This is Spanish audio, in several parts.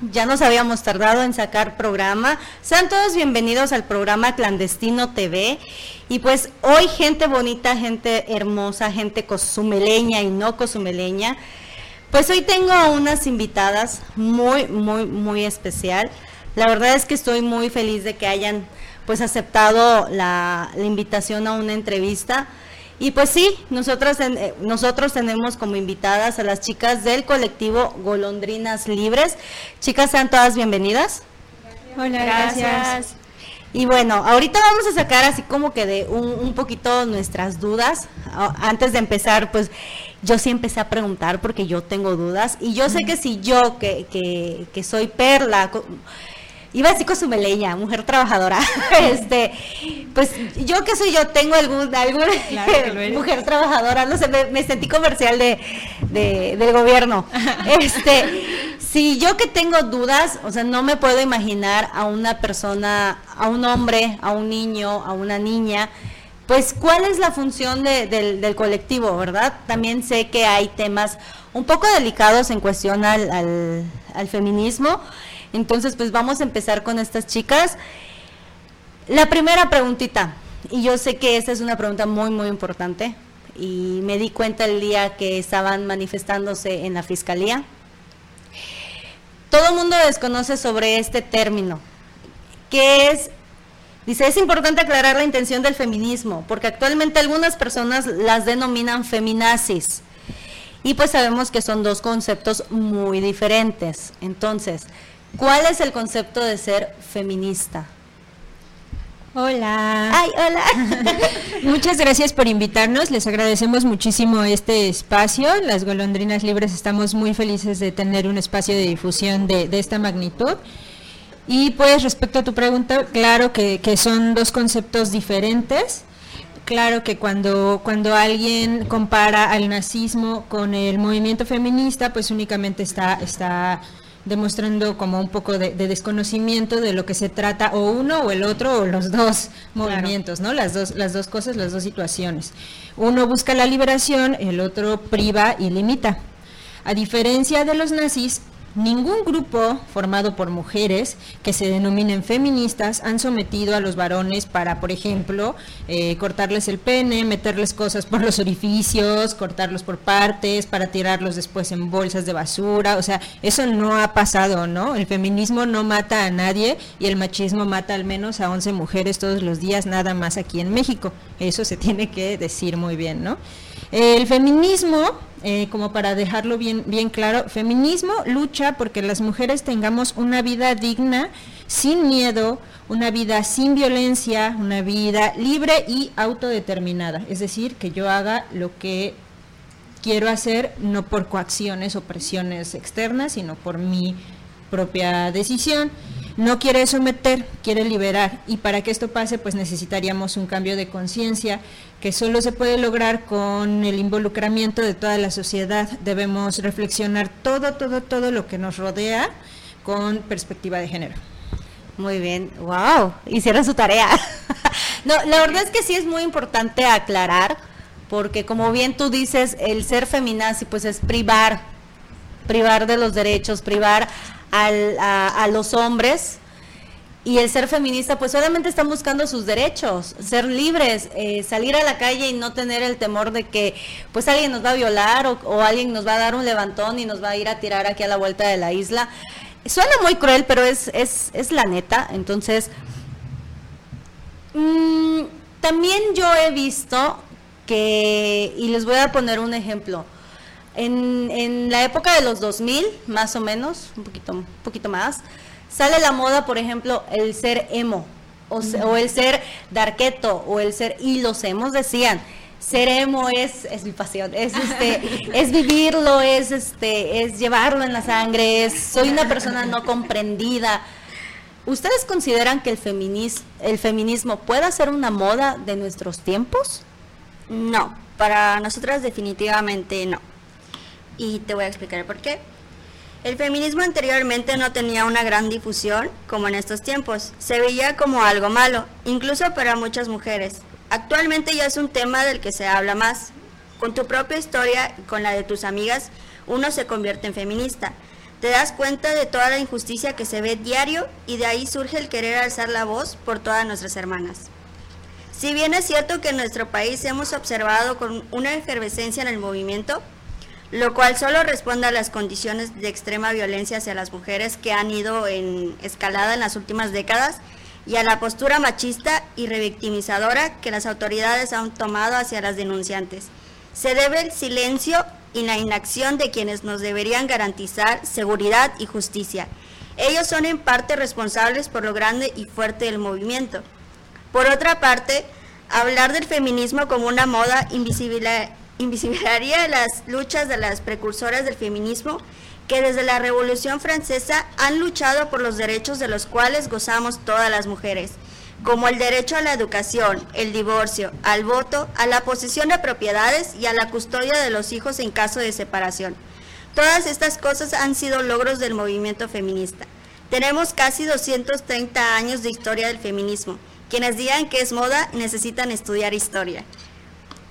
Ya nos habíamos tardado en sacar programa. Sean todos bienvenidos al programa Clandestino TV. Y pues hoy gente bonita, gente hermosa, gente cozumeleña y no cozumeleña. Pues hoy tengo unas invitadas muy, muy, muy especial. La verdad es que estoy muy feliz de que hayan pues aceptado la invitación a una entrevista. Y pues sí, nosotros, eh, nosotros tenemos como invitadas a las chicas del colectivo Golondrinas Libres. Chicas, sean todas bienvenidas. Hola, gracias. Y bueno, ahorita vamos a sacar así como que de un, poquito nuestras dudas. Antes de empezar, pues yo sí empecé a preguntar porque yo tengo dudas. Y yo sé que si yo, que, que, que soy Perla, iba a decir cozumeleña, mujer trabajadora. este, pues yo que soy yo, tengo algún, alguna mujer trabajadora, no sé, me, sentí comercial de, del gobierno. este, si yo que tengo dudas, o sea, no me puedo imaginar a una persona, a un hombre, a un niño, a una niña, pues cuál es la función del, del, colectivo, ¿verdad? También sé que hay temas un poco delicados en cuestión al, al, al feminismo entonces, pues vamos a empezar con estas chicas. La primera preguntita, y yo sé que esta es una pregunta muy, muy importante, y me di cuenta el día que estaban manifestándose en la fiscalía. Todo el mundo desconoce sobre este término, que es, dice, es importante aclarar la intención del feminismo, porque actualmente algunas personas las denominan feminazis, y pues sabemos que son dos conceptos muy diferentes. Entonces, ¿Cuál es el concepto de ser feminista? Hola. Ay, hola. Muchas gracias por invitarnos. Les agradecemos muchísimo este espacio. Las golondrinas libres estamos muy felices de tener un espacio de difusión de, esta magnitud. Y pues respecto a tu pregunta, claro que, son dos conceptos diferentes. Claro que cuando, cuando alguien compara al nazismo con el movimiento feminista, pues únicamente está, está demostrando como un poco de, desconocimiento de lo que se trata o uno o el otro o los dos movimientos, ¿no? Las dos, las dos cosas, las dos situaciones. Uno busca la liberación, el otro priva y limita. A diferencia de los nazis, Ningún grupo formado por mujeres que se denominen feministas han sometido a los varones para, por ejemplo, eh, cortarles el pene, meterles cosas por los orificios, cortarlos por partes, para tirarlos después en bolsas de basura. O sea, eso no ha pasado, ¿no? El feminismo no mata a nadie y el machismo mata al menos a 11 mujeres todos los días, nada más aquí en México. Eso se tiene que decir muy bien, ¿no? El feminismo, eh, como para dejarlo bien, bien claro, feminismo lucha porque las mujeres tengamos una vida digna, sin miedo, una vida sin violencia, una vida libre y autodeterminada. Es decir, que yo haga lo que quiero hacer, no por coacciones o presiones externas, sino por mi propia decisión no quiere someter, quiere liberar. Y para que esto pase, pues necesitaríamos un cambio de conciencia que solo se puede lograr con el involucramiento de toda la sociedad. Debemos reflexionar todo, todo, todo lo que nos rodea con perspectiva de género. Muy bien, wow, hicieron su tarea. no, la verdad es que sí es muy importante aclarar, porque como bien tú dices, el ser feminazi pues es privar, privar de los derechos, privar a, los hombres y el ser feminista pues solamente están buscando sus derechos, ser libres, eh, salir a la calle y no tener el temor de que pues alguien nos va a violar o, alguien nos va a dar un levantón y nos va a ir a tirar aquí a la vuelta de la isla. Suena muy cruel, pero es, es, es la neta. Entonces, mm, también yo he visto que, y les voy a poner un ejemplo, en, en, la época de los 2000, más o menos, un poquito, un poquito más, sale la moda, por ejemplo, el ser emo, o, o el ser darketo, o el ser, y los emos decían, ser emo es, es mi pasión, es este, es vivirlo, es este, es llevarlo en la sangre, es, soy una persona no comprendida. ¿Ustedes consideran que el, feminis, el feminismo pueda ser una moda de nuestros tiempos? No, para nosotras definitivamente no y te voy a explicar por qué. El feminismo anteriormente no tenía una gran difusión como en estos tiempos. Se veía como algo malo, incluso para muchas mujeres. Actualmente ya es un tema del que se habla más. Con tu propia historia y con la de tus amigas, uno se convierte en feminista. Te das cuenta de toda la injusticia que se ve diario y de ahí surge el querer alzar la voz por todas nuestras hermanas. Si bien es cierto que en nuestro país hemos observado con una efervescencia en el movimiento, lo cual solo responde a las condiciones de extrema violencia hacia las mujeres que han ido en escalada en las últimas décadas y a la postura machista y revictimizadora que las autoridades han tomado hacia las denunciantes. Se debe el silencio y la inacción de quienes nos deberían garantizar seguridad y justicia. Ellos son en parte responsables por lo grande y fuerte del movimiento. Por otra parte, hablar del feminismo como una moda invisibilizaría las luchas de las precursoras del feminismo que desde la Revolución Francesa han luchado por los derechos de los cuales gozamos todas las mujeres, como el derecho a la educación, el divorcio, al voto, a la posesión de propiedades y a la custodia de los hijos en caso de separación. Todas estas cosas han sido logros del movimiento feminista. Tenemos casi 230 años de historia del feminismo. Quienes digan que es moda necesitan estudiar historia.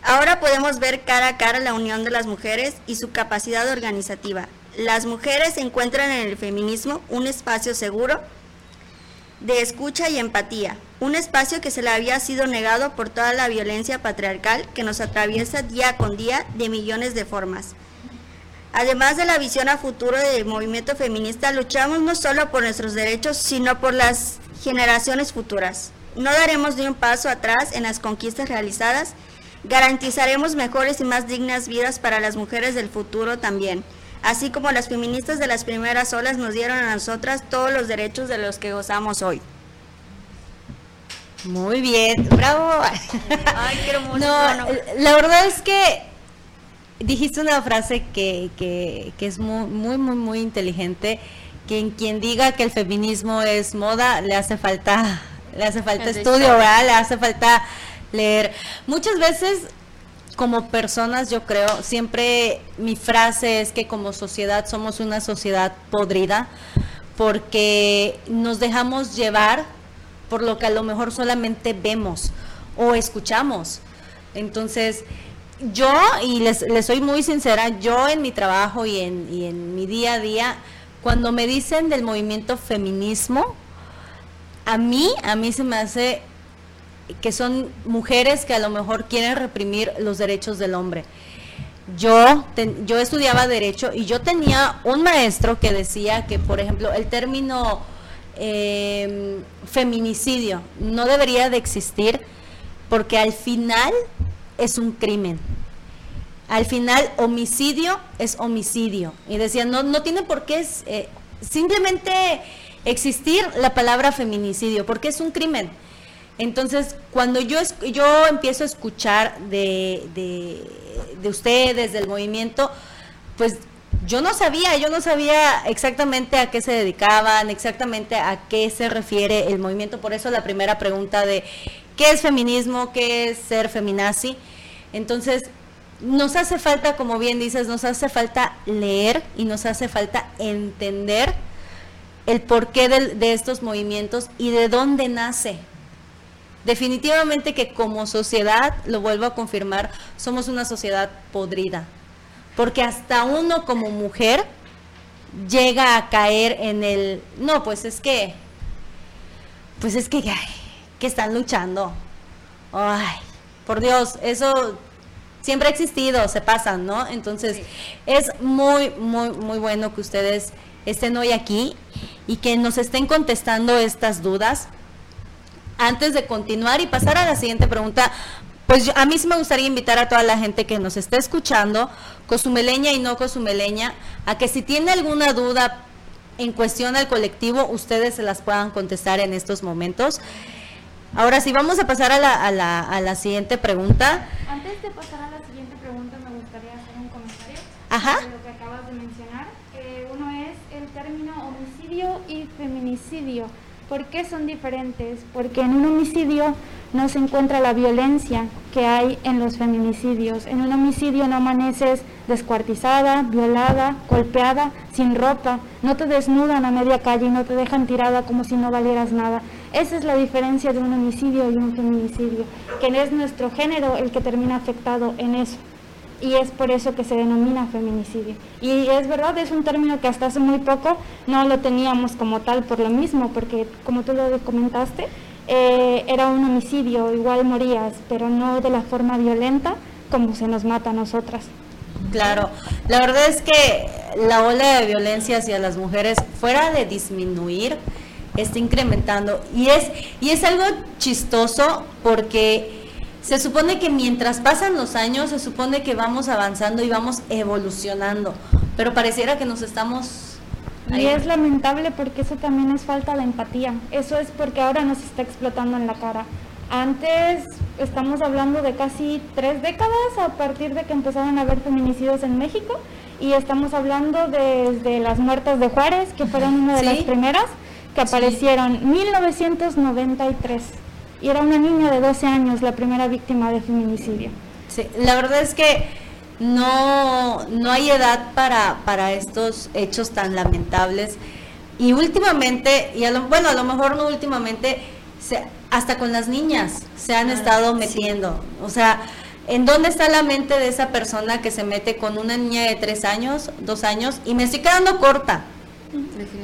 Ahora podemos ver cara a cara la unión de las mujeres y su capacidad organizativa, las mujeres encuentran en el feminismo un espacio seguro de escucha y empatía, un espacio que se le había sido negado por toda la violencia patriarcal que nos atraviesa día con día de millones de formas. Además de la visión a futuro del movimiento feminista, luchamos no solo por nuestros derechos, sino por las generaciones futuras. No daremos ni un paso atrás en las conquistas realizadas, garantizaremos mejores y más dignas vidas para las mujeres del futuro también así como las feministas de las primeras olas nos dieron a nosotras todos los derechos de los que gozamos hoy. Muy bien, bravo. Ay, qué hermoso. No, la verdad es que dijiste una frase que, que, que es muy, muy, muy, muy inteligente. Quien, quien diga que el feminismo es moda, le hace falta, le hace falta estudio, ¿verdad? Le hace falta leer. Muchas veces como personas, yo creo, siempre mi frase es que como sociedad somos una sociedad podrida porque nos dejamos llevar por lo que a lo mejor solamente vemos o escuchamos. Entonces, yo, y les, soy muy sincera, yo en mi trabajo y en, y en mi día a día, cuando me dicen del movimiento feminismo, a mí, a mí se me hace que son mujeres que a lo mejor quieren reprimir los derechos del hombre. Yo, yo estudiaba derecho y yo tenía un maestro que decía que, por ejemplo, el término em, feminicidio no debería de existir porque al final es un crimen. Al final homicidio es homicidio. Y decía, no, no tiene por qué eh, simplemente existir la palabra feminicidio, porque es un crimen entonces, cuando yo, yo empiezo a escuchar de, de, ustedes, del movimiento, pues yo no sabía, yo no sabía exactamente a qué se dedicaban, exactamente a qué se refiere el movimiento. Por eso la primera pregunta de qué es feminismo, qué es ser feminazi. Entonces, nos hace falta, como bien dices, nos hace falta leer y nos hace falta entender el porqué de estos movimientos y de dónde nace definitivamente que como sociedad, lo vuelvo a confirmar, somos una sociedad podrida. Porque hasta uno como mujer llega a caer en el, no, pues es que, pues es que, que están luchando. Ay, por Dios, eso siempre ha existido, se pasan, ¿no? Entonces, es muy, muy, muy bueno que ustedes estén hoy aquí y que nos estén contestando estas dudas antes de continuar y pasar a la siguiente pregunta, pues a mí sí me gustaría invitar a toda la gente que nos esté escuchando, cosumeleña y no cosumeleña, a que si tiene alguna duda en cuestión al colectivo, ustedes se las puedan contestar en estos momentos. Ahora sí, vamos a pasar a la, a la, a la siguiente pregunta. Antes de pasar a la siguiente pregunta, me gustaría hacer un comentario Ajá. de lo que acabas de mencionar. Eh, uno es el término homicidio y feminicidio. ¿Por qué son diferentes? Porque en un homicidio no se encuentra la violencia que hay en los feminicidios. En un homicidio no amaneces descuartizada, violada, golpeada, sin ropa. No te desnudan a media calle y no te dejan tirada como si no valieras nada. Esa es la diferencia de un homicidio y un feminicidio, que es nuestro género el que termina afectado en eso. Y es por eso que se denomina feminicidio. Y es verdad, es un término que hasta hace muy poco no lo teníamos como tal por lo mismo, porque como tú lo comentaste, eh, era un homicidio, igual morías, pero no de la forma violenta como se nos mata a nosotras. Claro, la verdad es que la ola de violencia hacia las mujeres, fuera de disminuir, está incrementando. Y es, y es algo chistoso porque se supone que mientras pasan los años, se supone que vamos avanzando y vamos evolucionando, pero pareciera que nos estamos... Y es lamentable porque eso también es falta de empatía. Eso es porque ahora nos está explotando en la cara. Antes estamos hablando de casi tres décadas a partir de que empezaron a haber feminicidios en México y estamos hablando desde las muertas de Juárez, que fueron una de las primeras que aparecieron, en 1993. Y era una niña de 12 años la primera víctima de feminicidio. Sí, la verdad es que no, no hay edad para, para estos hechos tan lamentables. Y últimamente, y a lo, bueno, a lo mejor no últimamente, se, hasta con las niñas se han estado metiendo. O sea, ¿en dónde está la mente de esa persona que se mete con una niña de tres años, dos años? Y me estoy quedando corta.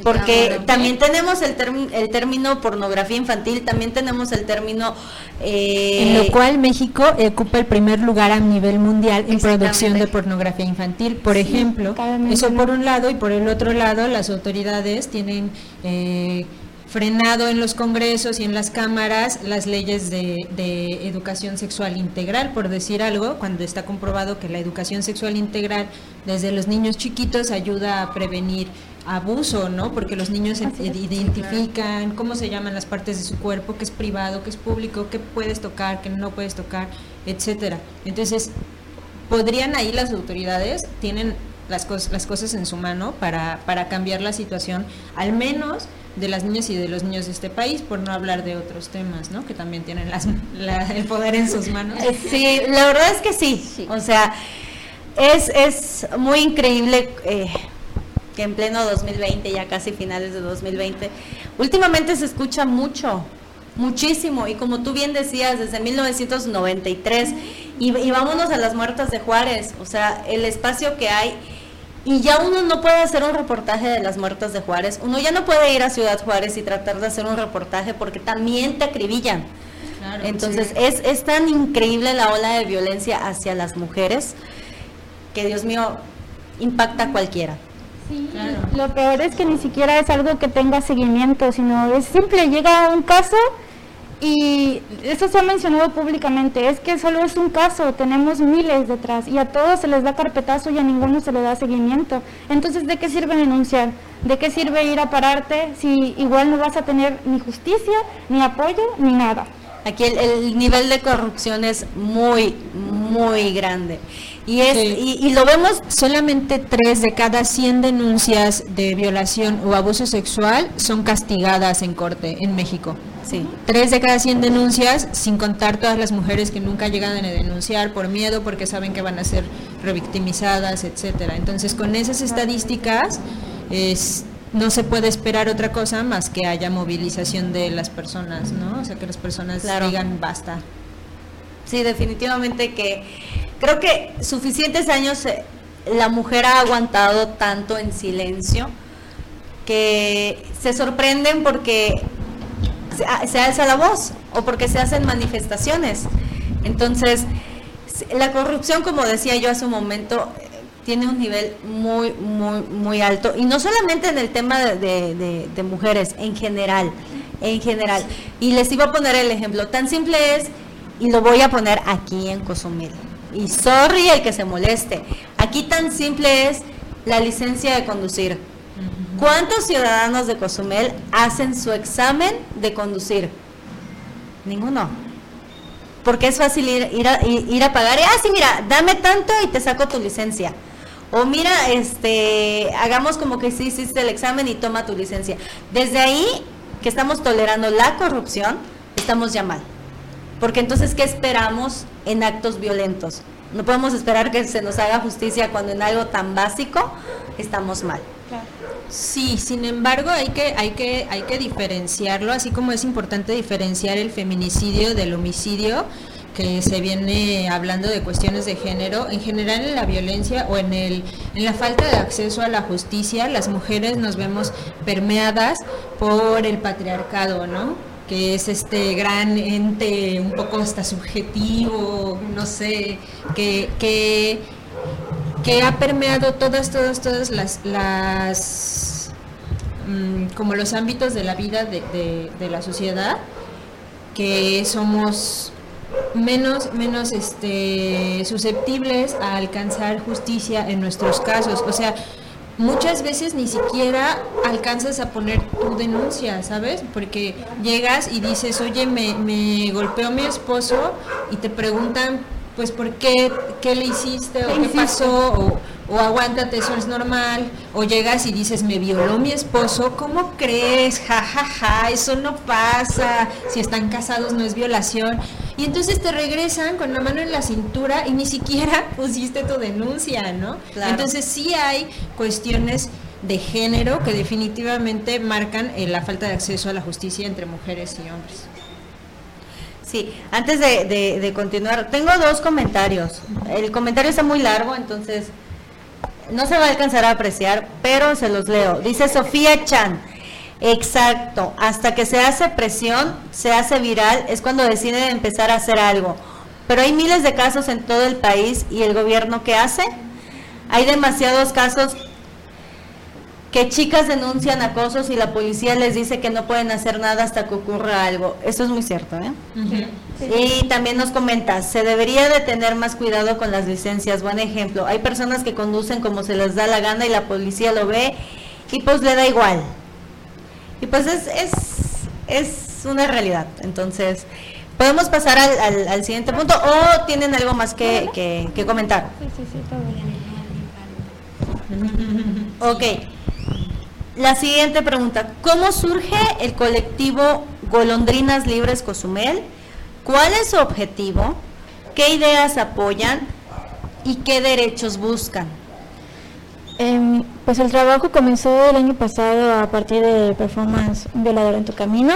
Porque también tenemos el, el término pornografía infantil, también tenemos el término... Eh, en lo cual México ocupa el primer lugar a nivel mundial en producción de pornografía infantil. Por ejemplo, eso por un lado y por el otro lado las autoridades tienen... Eh, frenado en los congresos y en las cámaras las leyes de, de, educación sexual integral, por decir algo, cuando está comprobado que la educación sexual integral desde los niños chiquitos ayuda a prevenir abuso, ¿no? Porque los niños identifican cómo se llaman las partes de su cuerpo, qué es privado, qué es público, qué puedes tocar, qué no puedes tocar, etcétera. Entonces, podrían ahí las autoridades tienen las, cosas las cosas en su mano para, para cambiar la situación, al menos de las niñas y de los niños de este país, por no hablar de otros temas, ¿no? Que también tienen las, el poder en sus manos. Eh, sí, la verdad es que sí. O sea, es, es muy increíble eh, que en pleno 2020, ya casi finales de 2020, últimamente se escucha mucho, muchísimo, y como tú bien decías, desde 1993, y, y vámonos a las muertas de Juárez, o sea, el espacio que hay, y ya uno no puede hacer un reportaje de las muertas de Juárez, uno ya no puede ir a Ciudad Juárez y tratar de hacer un reportaje porque también te acribillan. Entonces es, es tan increíble la ola de violencia hacia las mujeres que Dios mío impacta a cualquiera. Sí, lo peor es que ni siquiera es algo que tenga seguimiento, sino es simple, llega un caso y eso se ha mencionado públicamente, es que solo es un caso, tenemos miles detrás y a todos se les da carpetazo y a ninguno se le da seguimiento. Entonces, ¿de qué sirve denunciar? ¿De qué sirve ir a pararte si igual no vas a tener ni justicia, ni apoyo, ni nada? Aquí el, nivel de corrupción es muy, muy grande. Y, es, y, lo vemos, solamente tres de cada 100 denuncias de violación o abuso sexual son castigadas en corte en México. Sí. Tres de cada 100 denuncias, sin contar todas las mujeres que nunca llegan a denunciar por miedo, porque saben que van a ser revictimizadas, etcétera. Entonces, con esas estadísticas, es, no se puede esperar otra cosa más que haya movilización de las personas, ¿no? O sea, que las personas digan basta. Sí, definitivamente que creo que suficientes años eh, la mujer ha aguantado tanto en silencio que se sorprenden porque se, alza la voz o porque se hacen manifestaciones. Entonces, la corrupción, como decía yo hace un momento, tiene un nivel muy, muy, muy alto. Y no solamente en el tema de, de, mujeres, en general, en general. Y les iba a poner el ejemplo, tan simple es, y lo voy a poner aquí en Cozumel. Y sorry el que se moleste. Aquí tan simple es la licencia de conducir. ¿Cuántos ciudadanos de Cozumel hacen su examen de conducir? Ninguno. Porque es fácil ir, ir, a, ir a pagar. ah, sí, mira, dame tanto y te saco tu licencia. O mira, este, hagamos como que sí hiciste el examen y toma tu licencia. Desde ahí que estamos tolerando la corrupción, estamos ya mal. Porque entonces, ¿qué esperamos en actos violentos? No podemos esperar que se nos haga justicia cuando en algo tan básico estamos mal. Sí, sin embargo hay que, hay, que, hay que diferenciarlo, así como es importante diferenciar el feminicidio del homicidio que se viene hablando de cuestiones de género, en general en la violencia o en, el, en la falta de acceso a la justicia, las mujeres nos vemos permeadas por el patriarcado, ¿no? Que es este gran ente un poco hasta subjetivo, no sé, que, que, ha permeado todas, todas, todas las, las mm, como los ámbitos de la vida de, de la sociedad, que somos menos, menos este, susceptibles a alcanzar justicia en nuestros casos. O sea, muchas veces ni siquiera alcanzas a poner tu denuncia, ¿sabes? Porque llegas y dices, oye, me, me golpeó mi esposo y te preguntan, pues, ¿por qué? ¿Qué le hiciste? ¿O qué pasó? O, o aguántate, eso es normal, o llegas y dices, me violó mi esposo, ¿cómo crees? Ja, ja, ja, eso no pasa, si están casados no es violación. Y entonces te regresan con la mano en la cintura y ni siquiera pusiste tu denuncia, ¿no? Entonces sí hay cuestiones de género que definitivamente marcan eh, la falta de acceso a la justicia entre mujeres y hombres. Sí, antes de, continuar, tengo dos comentarios. El comentario está muy largo, entonces no se va a alcanzar a apreciar, pero se los leo. Dice Sofía Chan. Exacto, hasta que se hace presión, se hace viral, es cuando deciden empezar a hacer algo. Pero hay miles de casos en todo el país y el gobierno ¿qué hace? Hay demasiados casos que chicas denuncian acosos y la policía les dice que no pueden hacer nada hasta que ocurra algo. Eso es muy cierto, ¿eh? Y también nos comenta, se debería de tener más cuidado con las licencias. Buen ejemplo, hay personas que conducen como se les da la gana y la policía lo ve y pues le da igual. Y pues es, es, es una realidad. Entonces, podemos pasar al, al, siguiente punto o tienen algo más que, que, que comentar. Sí, sí, sí, todo bien. Ok. La siguiente pregunta, ¿cómo surge el colectivo Golondrinas Libres Cozumel? ¿Cuál es su objetivo? ¿Qué ideas apoyan? ¿Y qué derechos buscan? Em, pues el trabajo comenzó el año pasado a partir de performance violador en tu camino.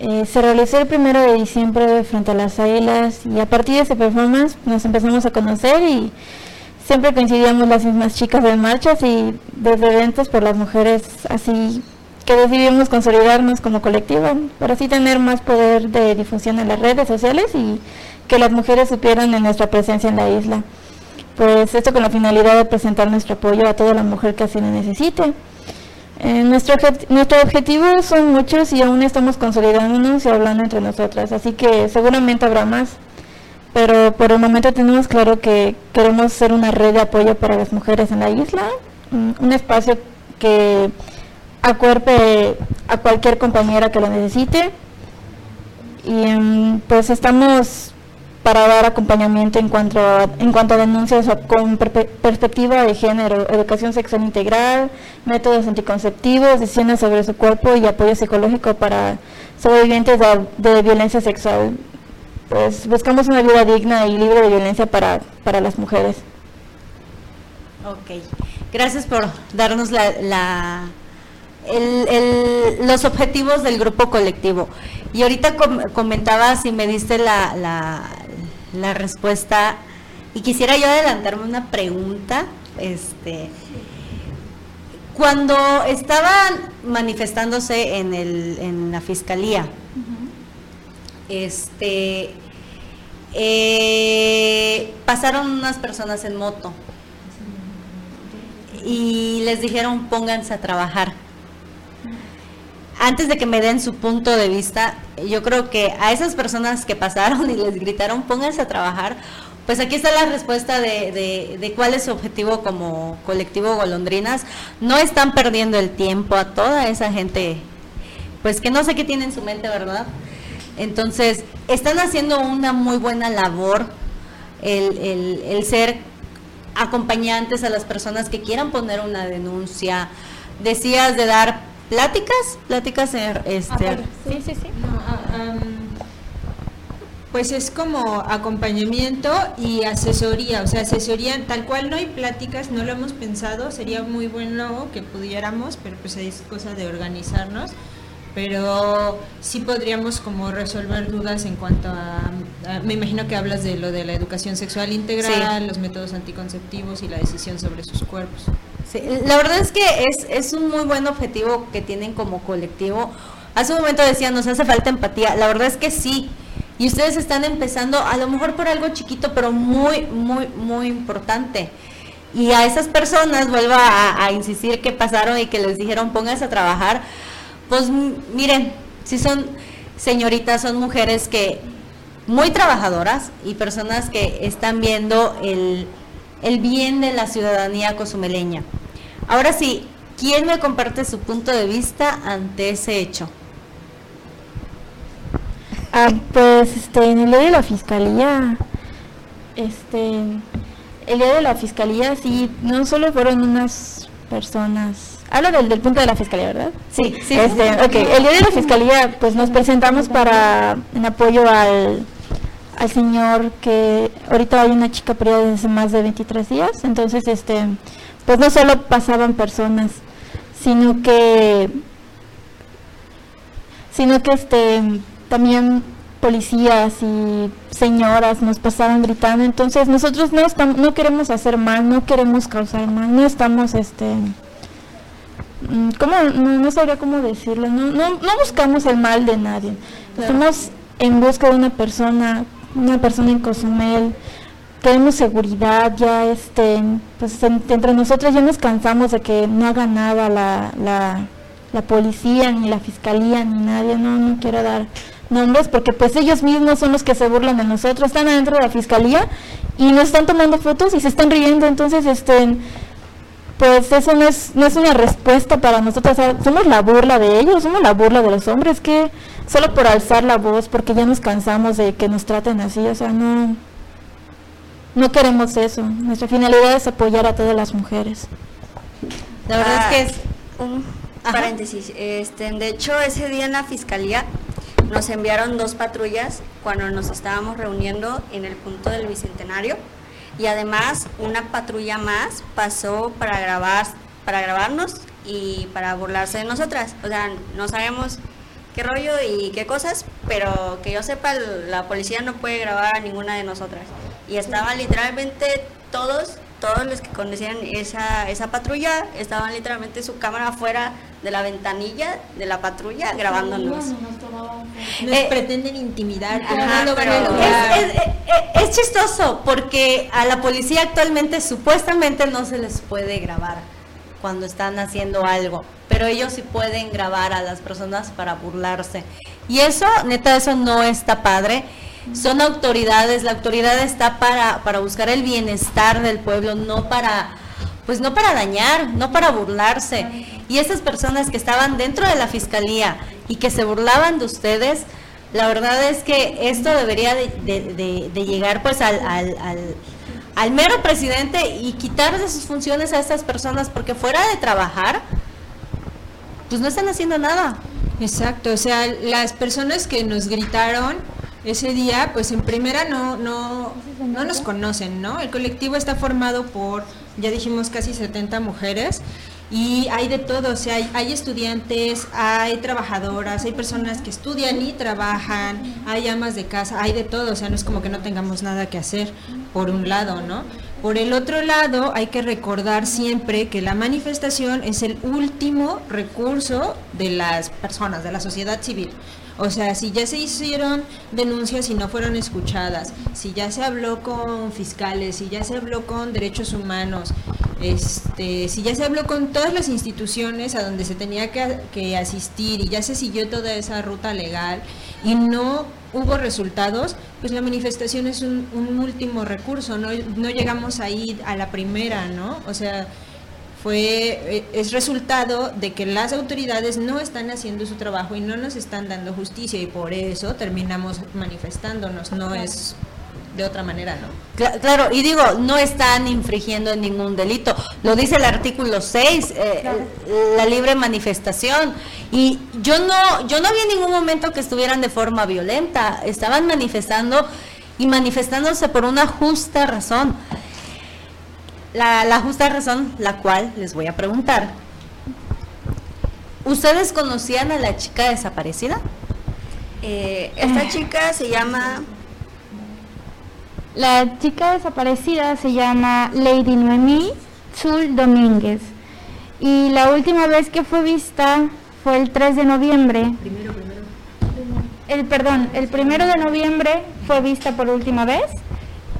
Eh, se realizó el primero de diciembre frente a las águilas y a partir de ese performance nos empezamos a conocer y siempre coincidíamos las mismas chicas en marchas y desde eventos por las mujeres, así que decidimos consolidarnos como colectivo para así tener más poder de difusión en las redes sociales y que las mujeres supieran de nuestra presencia en la isla. Pues esto con la finalidad de presentar nuestro apoyo a toda la mujer que así lo necesite. Eh, nuestro, nuestro objetivo son muchos y aún estamos consolidándonos y hablando entre nosotras, así que seguramente habrá más pero por el momento tenemos claro que queremos ser una red de apoyo para las mujeres en la isla, un espacio que acuerpe a cualquier compañera que lo necesite. Y em, pues estamos para dar acompañamiento en cuanto a, en cuanto a denuncias con perspectiva de género, educación sexual integral, métodos anticonceptivos, decisiones sobre su cuerpo y apoyo psicológico para sobrevivientes de violencia sexual pues buscamos una vida digna y libre de violencia para, para las mujeres. Ok, gracias por darnos la, el, los objetivos del grupo colectivo. Y ahorita comentabas y me diste la, la, la, respuesta y quisiera yo adelantarme una pregunta. Este, cuando estaban manifestándose en, el, en la fiscalía, este, eh, pasaron unas personas en moto y les dijeron pónganse a trabajar. Antes de que me den su punto de vista, yo creo que a esas personas que pasaron y les gritaron pónganse a trabajar, pues aquí está la respuesta de, de, cuál es su objetivo como colectivo golondrinas. No están perdiendo el tiempo a toda esa gente, pues que no sé qué tiene en su mente, ¿verdad? Entonces, están haciendo una muy buena labor el, ser acompañantes a las personas que quieran poner una denuncia. Decías de dar pláticas, pláticas este, sí, sí, sí. Ah, pues es como acompañamiento y asesoría, o sea, asesoría tal cual no hay pláticas, no lo hemos pensado, sería muy bueno que pudiéramos, pero pues es cosa de organizarnos pero sí podríamos como resolver dudas en cuanto a, me imagino que hablas de lo de la educación sexual integral, los métodos anticonceptivos y la decisión sobre sus cuerpos. Sí, la verdad es que es, es un muy buen objetivo que tienen como colectivo. Hace un momento decían, nos hace falta empatía. La verdad es que sí. Y ustedes están empezando, a lo mejor por algo chiquito, pero muy, muy, muy importante. Y a esas personas, vuelvo a, a insistir que pasaron y que les dijeron, pónganse a trabajar pues miren, si son señoritas, son mujeres que muy trabajadoras y personas que están viendo el, bien de la ciudadanía cozumeleña. Ahora sí, ¿quién me comparte su punto de vista ante ese hecho? Ah, pues este, en el día de la fiscalía, este, el día de la fiscalía sí, no solo fueron unas personas Hablo del, del punto de la fiscalía, ¿verdad? Sí, sí. Este, ok, el día de la fiscalía, pues nos presentamos para, en apoyo al, al señor que ahorita hay una chica perdida desde más de 23 días, entonces, este, pues no solo pasaban personas, sino que, sino que, este, también policías y señoras nos pasaban gritando, entonces nosotros no estamos, no queremos hacer mal, no queremos causar mal, no estamos, este, Mm, ¿cómo? No, sabría cómo decirlo, no, no, no, buscamos el mal de nadie, estamos en busca de una persona, una persona en Cozumel, queremos seguridad, ya este, pues entre nosotros ya nos cansamos de que no haga nada la, la, la policía, ni la fiscalía, ni nadie, no, no quiero dar nombres porque pues ellos mismos son los que se burlan de nosotros, están adentro de la fiscalía y nos están tomando fotos y se están riendo, entonces este pues eso no es, no es una respuesta para nosotros, somos la burla de ellos, somos la burla de los hombres, que solo por alzar la voz, porque ya nos cansamos de que nos traten así, o sea, no, no queremos eso, nuestra finalidad es apoyar a todas las mujeres. La verdad es que ah, es un paréntesis, este, de hecho ese día en la fiscalía nos enviaron dos patrullas cuando nos estábamos reuniendo en el punto del Bicentenario y además una patrulla más pasó para grabar para grabarnos y para burlarse de nosotras. O sea, no sabemos qué rollo y qué cosas, pero que yo sepa, la policía no puede grabar a ninguna de nosotras. Y estaban literalmente todos, todos los que conocían esa, esa patrulla, estaban literalmente su cámara afuera de la ventanilla de la patrulla grabándonos. Nos eh, pretenden intimidar, Es, chistoso porque a la policía actualmente supuestamente no se les puede grabar cuando están haciendo algo, pero ellos sí pueden grabar a las personas para burlarse. Y eso, neta, eso no está padre. Son autoridades, la autoridad está para, para buscar el bienestar del pueblo, no para pues no para dañar, no para burlarse. Y esas personas que estaban dentro de la fiscalía y que se burlaban de ustedes, la verdad es que esto debería de, llegar pues al, al, mero presidente y quitar de sus funciones a estas personas porque fuera de trabajar, pues no están haciendo nada. Exacto, o sea, las personas que nos gritaron ese día, pues en primera no, no, no nos conocen, ¿no? El colectivo está formado por ya dijimos casi 70 mujeres y hay de todo, o sea, hay, estudiantes, hay trabajadoras, hay personas que estudian y trabajan, hay amas de casa, hay de todo, o sea, no es como que no tengamos nada que hacer, por un lado, ¿no? Por el otro lado, hay que recordar siempre que la manifestación es el último recurso de las personas, de la sociedad civil. O sea, si ya se hicieron denuncias y no fueron escuchadas, si ya se habló con fiscales, si ya se habló con derechos humanos, este, si ya se habló con todas las instituciones a donde se tenía que, asistir y ya se siguió toda esa ruta legal y no hubo resultados, pues la manifestación es un, un último recurso, no, no llegamos ahí a la primera, ¿no? O sea, fue eh, es resultado de que las autoridades no están haciendo su trabajo y no nos están dando justicia y por eso terminamos manifestándonos, no es de otra manera, ¿no? Claro, y digo, no están infringiendo ningún delito. Lo dice el artículo 6, eh, la libre manifestación. Y yo no yo no vi en ningún momento que estuvieran de forma violenta, estaban manifestando y manifestándose por una justa razón la, justa razón la cual les voy a preguntar. ¿Ustedes conocían a la chica desaparecida? Eh, esta chica se llama La chica desaparecida se llama Lady Noemí Zul Domínguez. Y la última vez que fue vista fue el 3 de noviembre. El, perdón, el primero de noviembre fue vista por última vez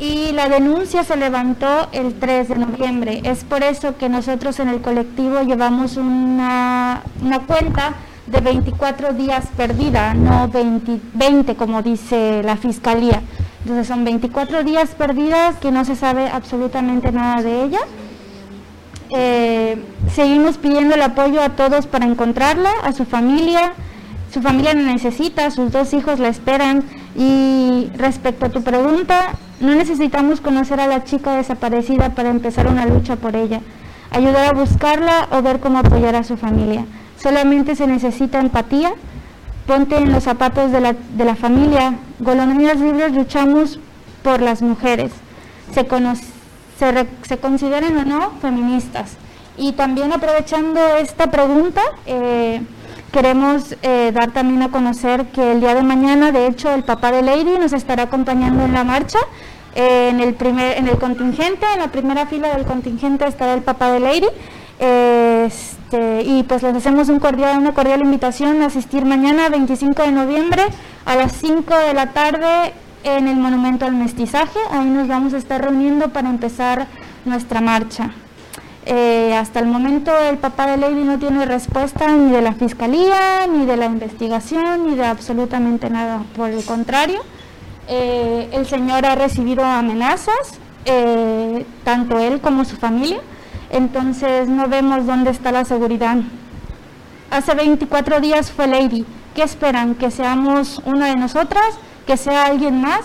y la denuncia se levantó el 3 de noviembre. Es por eso que nosotros en el colectivo llevamos una, cuenta de 24 días perdida, no 20, 20 como dice la fiscalía. Entonces son 24 días perdidas que no se sabe absolutamente nada de ella. Eh, seguimos pidiendo el apoyo a todos para encontrarla, a su familia. Su familia la necesita, sus dos hijos la esperan. Y respecto a tu pregunta, no necesitamos conocer a la chica desaparecida para empezar una lucha por ella, ayudar a buscarla o ver cómo apoyar a su familia. Solamente se necesita empatía. Ponte en los zapatos de la, de la familia. Golondrinas Libres luchamos por las mujeres. Se, se, se, consideren o no feministas. Y también aprovechando esta pregunta, eh, queremos eh, dar también a conocer que el día de mañana, de hecho, el papá de Lady nos estará acompañando en la marcha. Eh, en, el primer, en el contingente, en la primera fila del contingente estará el papá de Lady. Este, y pues les hacemos una cordial invitación a asistir mañana, 25 de noviembre, a las 5 de la tarde en el Monumento al Mestizaje. Ahí nos vamos a estar reuniendo para empezar nuestra marcha. Eh, hasta el momento el papá de Lady no tiene respuesta ni de la fiscalía, ni de la investigación, ni de absolutamente nada. Por el contrario, eh, el señor ha recibido amenazas, eh, tanto él como su familia. Entonces no vemos dónde está la seguridad. Hace 24 días fue Lady. ¿Qué esperan? ¿Que seamos una de nosotras? ¿Que sea alguien más?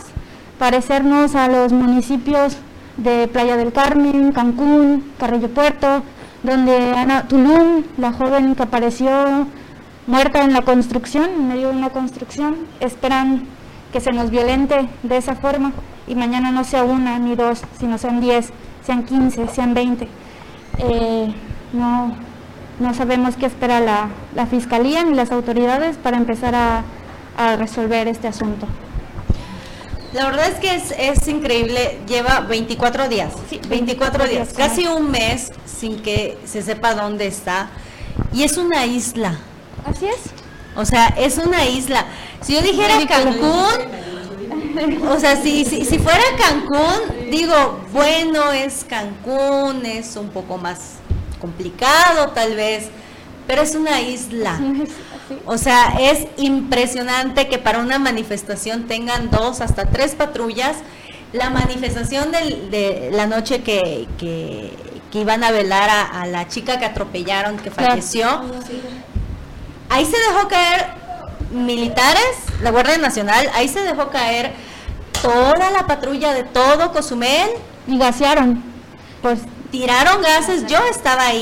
Parecernos a los municipios de Playa del Carmen, Cancún, Carrillo Puerto, donde Ana Tulum, la joven que apareció muerta en la construcción, en medio de una construcción, esperan que se nos violente de esa forma y mañana no sea una ni dos, sino sean diez, sean quince, sean veinte. Eh, no, no sabemos qué espera la, la, fiscalía ni las autoridades para empezar a, a resolver este asunto. La verdad es que es, es increíble, lleva 24 días, Sí, 24 días, 24 días, casi un mes sin que se sepa dónde está. Y es una isla, Así es. o sea, es una isla. Si yo dijera Cancún, o sea, si, si, si fuera Cancún, digo, bueno, es Cancún, es un poco más complicado tal vez, pero es una isla. O sea, es impresionante que para una manifestación tengan dos hasta tres patrullas. La manifestación del- de la noche que, que- que iban a velar a, a la chica que atropellaron, que falleció, ahí se dejó caer militares, la Guardia Nacional, ahí se dejó caer toda la patrulla de todo Cozumel, Y gasearon. Pues tiraron gases, yo estaba ahí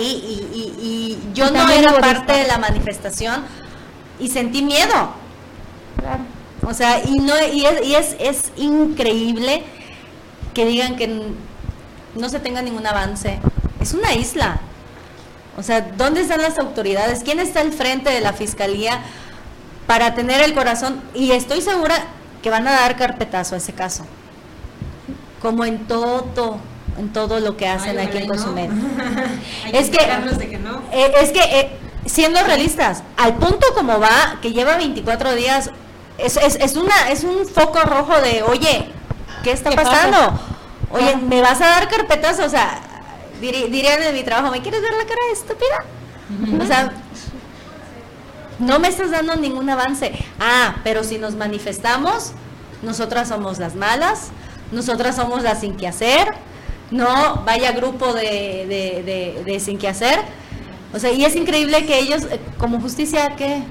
y, y- y yo Y no era parte de la manifestación y sentí miedo. claro. O sea, y no y es, y es, es increíble que digan que no se tenga ningún avance. Es una isla. O sea, ¿dónde están las autoridades? ¿Quién está al frente de la fiscalía para tener el corazón? Y estoy segura que van a dar carpetazo a ese caso. Como en todo, en todo lo que hacen Ay, aquí en no. Cozumel. Es que- de que no. Eh, es que, eh, siendo realistas, al punto como va, que lleva 24 días, es, es, es, una, es un foco rojo de, oye, ¿qué está ¿Qué pasando? pasa? Oye. ¿me vas a dar carpetas? O sea, diri- dirían en mi trabajo, ¿me quieres ver la cara de estúpida? O sea, no me estás dando ningún avance. Ah, pero si nos manifestamos, nosotras somos las malas, nosotras somos las sin que hacer, no vaya grupo de, de, de, de sin que hacer. O sea, y es increíble que ellos, eh, como justicia, ¿qué,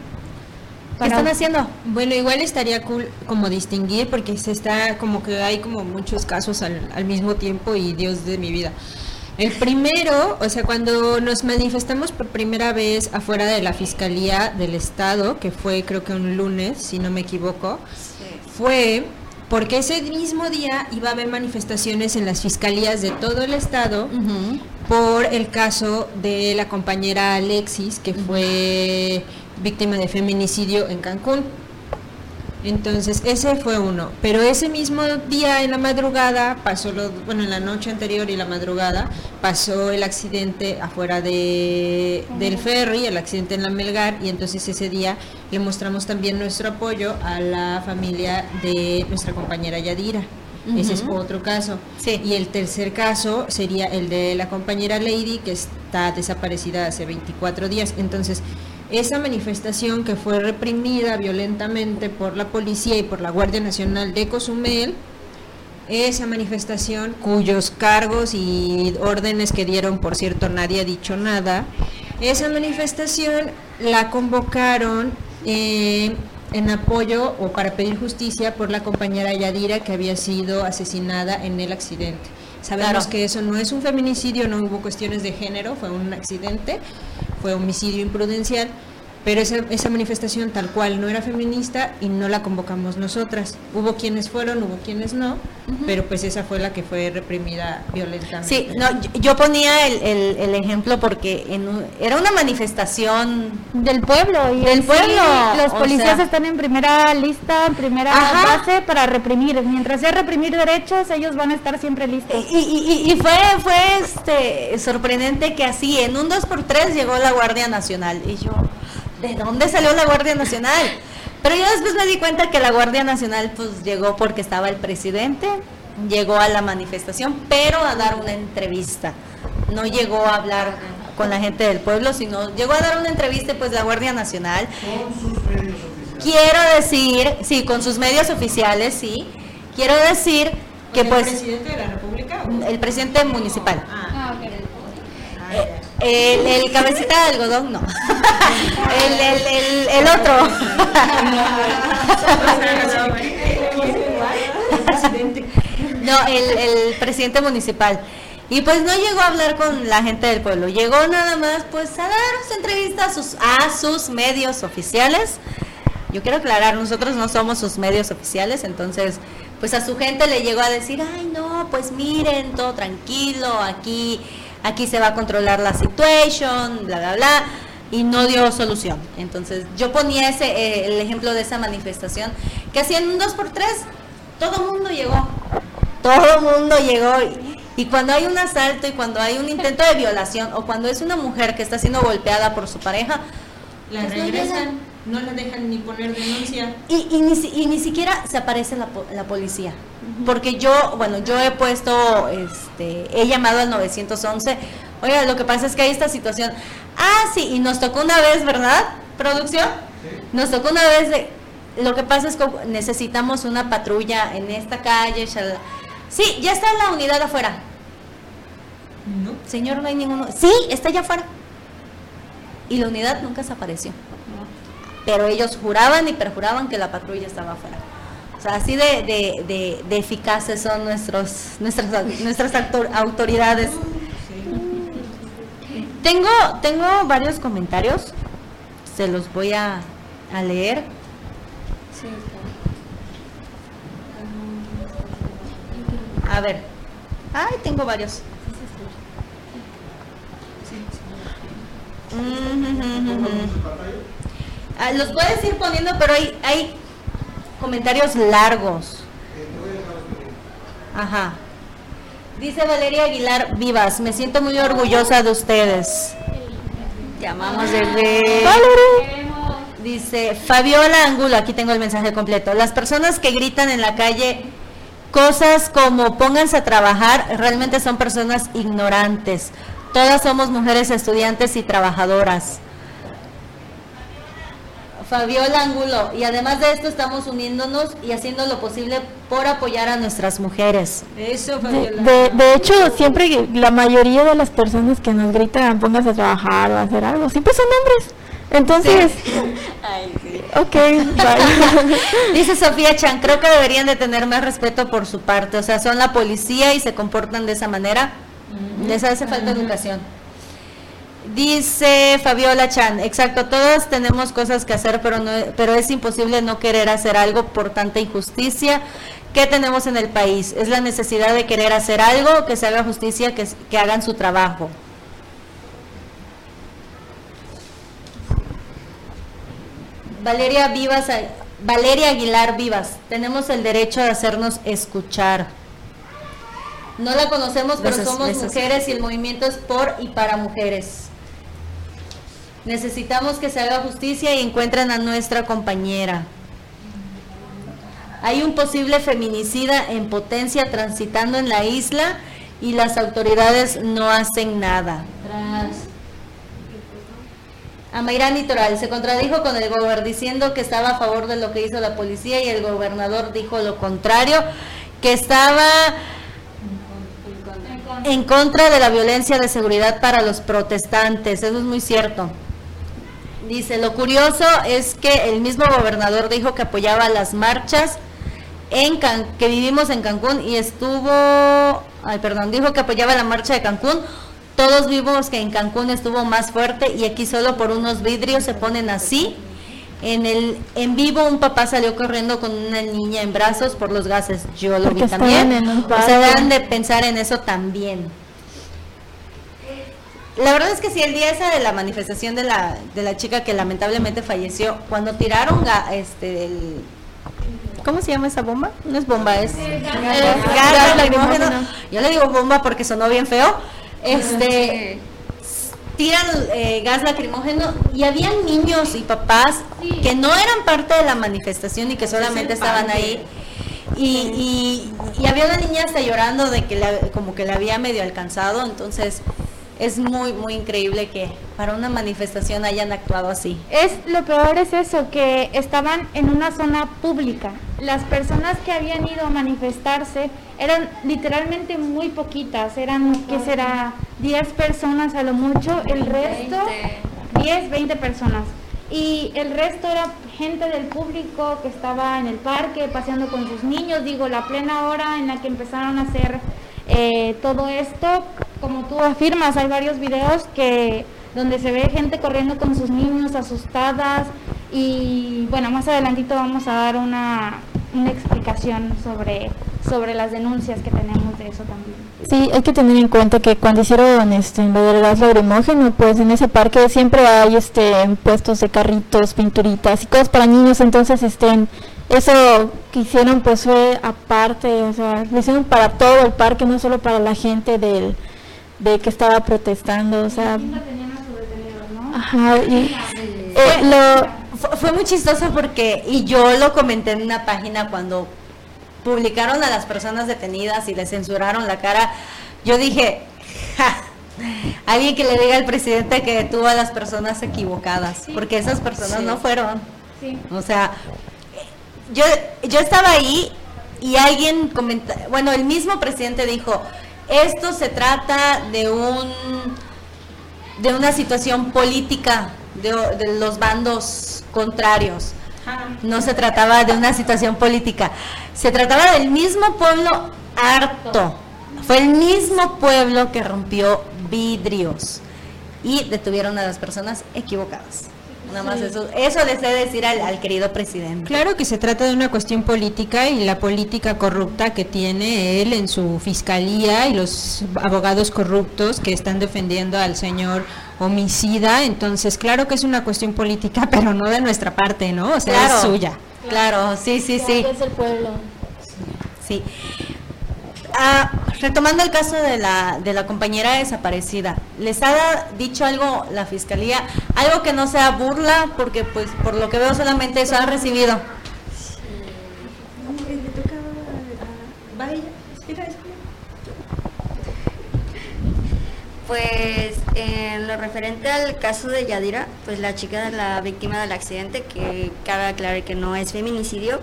¿Qué están haciendo? Bueno, igual estaría cool como distinguir porque se está como que hay como muchos casos al, al mismo tiempo y Dios de mi vida. El primero, o sea, cuando nos manifestamos por primera vez afuera de la Fiscalía del Estado, que fue creo que un lunes, si no me equivoco, fue porque ese mismo día iba a haber manifestaciones en las fiscalías de todo el Estado por el caso de la compañera Alexis, que fue víctima de feminicidio en Cancún. Entonces, ese fue uno. Pero ese mismo día en la madrugada, pasó lo, bueno, en la noche anterior y la madrugada, pasó el accidente afuera de, del ferry, el accidente en la Melgar, y entonces ese día le mostramos también nuestro apoyo a la familia de nuestra compañera Yadira. Ese es otro caso. Y el tercer caso sería el de la compañera Lady, que está desaparecida hace 24 días. Entonces, esa manifestación que fue reprimida violentamente por la policía y por la Guardia Nacional de Cozumel, esa manifestación cuyos cargos y órdenes que dieron, por cierto, nadie ha dicho nada, esa manifestación la convocaron eh, en apoyo o para pedir justicia por la compañera Yadira que había sido asesinada en el accidente. Sabemos que eso no es un feminicidio, no hubo cuestiones de género, fue un accidente, fue homicidio imprudencial pero esa, esa manifestación tal cual no era feminista y no la convocamos nosotras. Hubo quienes fueron, hubo quienes no, pero pues esa fue la que fue reprimida violentamente. Sí, no, yo ponía el, el, ejemplo porque en era una manifestación del pueblo y del pueblo. los policías están en primera lista, en primera base para reprimir. Mientras sea reprimir derechos, ellos van a estar siempre listos. Y, y, y fue fue este sorprendente que así en un 2 por 3 llegó la Guardia Nacional y yo ¿de dónde salió la Guardia Nacional? Pero yo después me di cuenta que la Guardia Nacional pues llegó porque estaba el presidente, llegó a la manifestación, pero a dar una entrevista. No llegó a hablar con la gente del pueblo, sino llegó a dar una entrevista pues la Guardia Nacional. Con sus medios oficiales. Quiero decir, sí, con sus medios oficiales, sí. Quiero decir que pues... ¿El presidente de la República? El presidente municipal. Ah. El, el, cabecita de algodón, no. El, el, el, otro. No, el, el presidente municipal. Y pues no llegó a hablar con la gente del pueblo, llegó nada más pues a dar su entrevista a sus, a sus medios oficiales. Yo quiero aclarar, nosotros no somos sus medios oficiales, entonces pues a su gente le llegó a decir, ay no, pues miren, todo tranquilo, aquí aquí se va a controlar la situación, bla, bla, bla, y no dio solución. Entonces yo ponía ese, eh, el ejemplo de esa manifestación, que hacían un 2 por 3 todo el mundo llegó, todo el mundo llegó. Y, cuando hay un asalto y cuando hay un intento de violación o cuando es una mujer que está siendo golpeada por su pareja, la pues regresan, no, la dejan ni poner denuncia. Y, y, ni, y ni siquiera se aparece la, la policía porque yo, bueno, yo he puesto, este, he llamado al 911, oiga, lo que pasa es que hay esta situación, ah, sí, y nos tocó una vez, ¿verdad? Producción, nos tocó una vez de, lo que pasa es que necesitamos una patrulla en esta calle, sí, ya está la unidad afuera. No. Señor, no hay ninguno. Sí, está allá afuera. Y la unidad nunca se apareció. Pero ellos juraban y perjuraban que la patrulla estaba afuera así de, eficaces son nuestros, nuestras, nuestras autoridades. Tengo, tengo varios comentarios, se los voy a, leer. A ver, ay, tengo varios. Ah, los puedes ir poniendo, pero hay, hay comentarios largos. Ajá. Dice Valeria Aguilar Vivas, me siento muy orgullosa de ustedes. Llamamos de Dice Fabiola Angulo, aquí tengo el mensaje completo. Las personas que gritan en la calle cosas como pónganse a trabajar realmente son personas ignorantes. Todas somos mujeres estudiantes y trabajadoras. Fabiola Angulo. Y además de esto estamos uniéndonos y haciendo lo posible por apoyar a nuestras mujeres. Eso, Fabiola. De, hecho, siempre la mayoría de las personas que nos gritan póngase a trabajar o a hacer algo, siempre son hombres. Entonces, Ay, sí. ok, Dice Sofía Chan, creo que deberían de tener más respeto por su parte, o sea, son la policía y se comportan de esa manera. Les hace falta educación. Dice Fabiola Chan, exacto, todos tenemos cosas que hacer, pero, no, pero es imposible no querer hacer algo por tanta injusticia que tenemos en el país. Es la necesidad de querer hacer algo, que se haga justicia, que, que hagan su trabajo. Valeria Vivas, Valeria Aguilar Vivas, tenemos el derecho de hacernos escuchar. No la conocemos, pero somos mujeres y el movimiento es por y para mujeres. Necesitamos que se haga justicia y encuentren a nuestra compañera. Hay un posible feminicida en potencia transitando en la isla y las autoridades no hacen nada. Amairani Toral se contradijo con el gobernador diciendo que estaba a favor de lo que hizo la policía y el gobernador dijo lo contrario, que estaba en contra de la violencia de seguridad para los protestantes. Eso es muy cierto. Dice, lo curioso es que el mismo gobernador dijo que apoyaba las marchas en Can- que vivimos en Cancún y estuvo, ay perdón, dijo que apoyaba la marcha de Cancún. Todos vimos que en Cancún estuvo más fuerte y aquí solo por unos vidrios se ponen así. En el en vivo un papá salió corriendo con una niña en brazos por los gases. Yo lo Porque vi también. O sea, deben de pensar en eso también. La verdad es que sí, el día esa de la manifestación de la, de la chica que lamentablemente falleció, cuando tiraron ga- este el, ¿cómo se llama esa bomba? No es bomba, es gas- gas, gas lacrimógeno. Yo le digo bomba porque sonó bien feo. Este tiran eh, gas lacrimógeno y habían niños y papás que no eran parte de la manifestación y que solamente estaban ahí. Y, y, y había una niña hasta llorando de que la- como que la había medio alcanzado, entonces es muy, muy increíble que para una manifestación hayan actuado así. Es lo peor es eso, que estaban en una zona pública. Las personas que habían ido a manifestarse eran literalmente muy poquitas, eran, ¿qué será? 10 personas a lo mucho, el resto, 10, 20 personas. Y el resto era gente del público que estaba en el parque paseando con sus niños, digo, la plena hora en la que empezaron a hacer eh, todo esto, como tú afirmas, hay varios videos que donde se ve gente corriendo con sus niños asustadas y bueno, más adelantito vamos a dar una, una explicación sobre, sobre las denuncias que tenemos de eso también. Sí, hay que tener en cuenta que cuando hicieron este lo del gas lacrimógeno, pues en ese parque siempre hay este puestos de carritos, pinturitas y cosas para niños, entonces este eso que hicieron pues fue aparte, o sea, lo hicieron para todo el parque, no solo para la gente del de que estaba protestando, o sea, ajá, y eh, lo Fue, fue muy chistoso porque, y yo lo comenté en una página cuando publicaron a las personas detenidas y le censuraron la cara, yo dije, "Ja, alguien que le diga al presidente que detuvo a las personas equivocadas, porque esas personas no fueron. Sí. O sea, yo, yo estaba ahí y alguien comenta, bueno, el mismo presidente dijo, esto se trata de un de una situación política de, de los bandos contrarios. No se trataba de una situación política, se trataba del mismo pueblo harto. Fue el mismo pueblo que rompió vidrios y detuvieron a las personas equivocadas. Nada más eso, eso les he de decir al, al querido presidente. Claro que se trata de una cuestión política y la política corrupta que tiene él en su fiscalía y los abogados corruptos que están defendiendo al señor homicida. Entonces, claro que es una cuestión política, pero no de nuestra parte, ¿no? O sea, Claro. es suya. Claro, sí, sí, sí. es el pueblo. Sí. Ah, retomando el caso de la, de la compañera desaparecida, ¿les ha dicho algo la fiscalía? Algo que no sea burla, porque pues por lo que veo solamente eso han recibido. Pues en lo referente al caso de Yadira, pues la chica de la víctima del accidente, que cabe aclarar que no es feminicidio,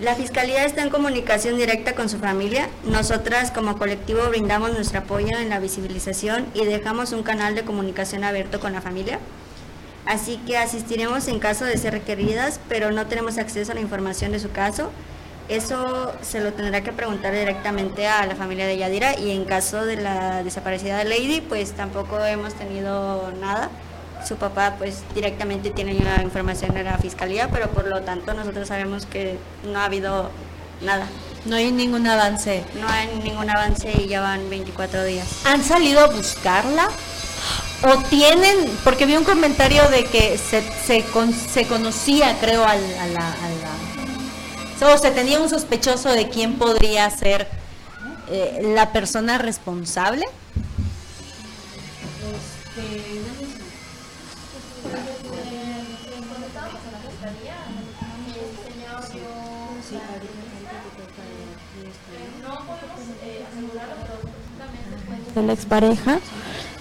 la Fiscalía está en comunicación directa con su familia. Nosotras como colectivo brindamos nuestro apoyo en la visibilización y dejamos un canal de comunicación abierto con la familia. Así que asistiremos en caso de ser requeridas, pero no tenemos acceso a la información de su caso. Eso se lo tendrá que preguntar directamente a la familia de Yadira y en caso de la desaparecida de Lady, pues tampoco hemos tenido nada. Su papá pues directamente tiene la información de la fiscalía, pero por lo tanto nosotros sabemos que no ha habido nada. No hay ningún avance. No hay ningún avance y ya van 24 días. ¿Han salido a buscarla? o tienen, porque vi un comentario de que se, se, se conocía, creo, al, a la, a la, o se tenía un sospechoso de quién podría ser eh, la persona responsable. La expareja.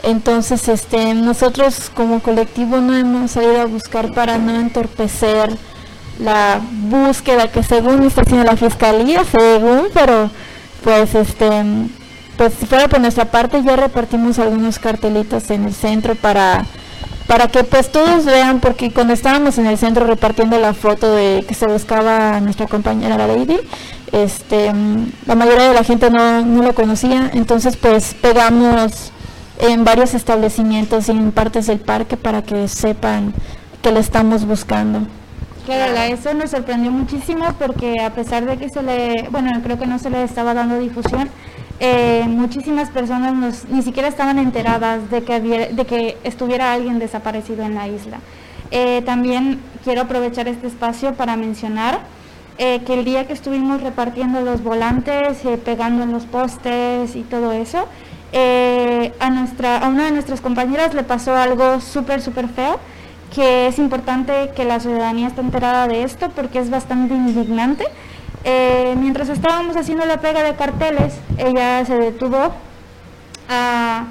Entonces, este, nosotros como colectivo no hemos salido a buscar para no entorpecer la búsqueda que según está haciendo la fiscalía, según, pero pues este, pues si fuera por nuestra parte ya repartimos algunos cartelitos en el centro para para que pues todos vean, porque cuando estábamos en el centro repartiendo la foto de que se buscaba nuestra compañera la Lady, este, la mayoría de la gente no, no lo conocía, entonces pues pegamos en varios establecimientos y en partes del parque para que sepan que le estamos buscando. Claro, eso nos sorprendió muchísimo porque a pesar de que se le, bueno, creo que no se le estaba dando difusión, eh, muchísimas personas ni siquiera estaban enteradas de que, de que estuviera alguien desaparecido en la isla. Eh, también quiero aprovechar este espacio para mencionar eh, que el día que estuvimos repartiendo los volantes, pegando en los postes y todo eso, a, nuestra, a una de nuestras compañeras le pasó algo súper, súper feo, que es importante que la ciudadanía esté enterada de esto porque es bastante indignante. Eh, mientras estábamos haciendo la pega de carteles, ella se detuvo a,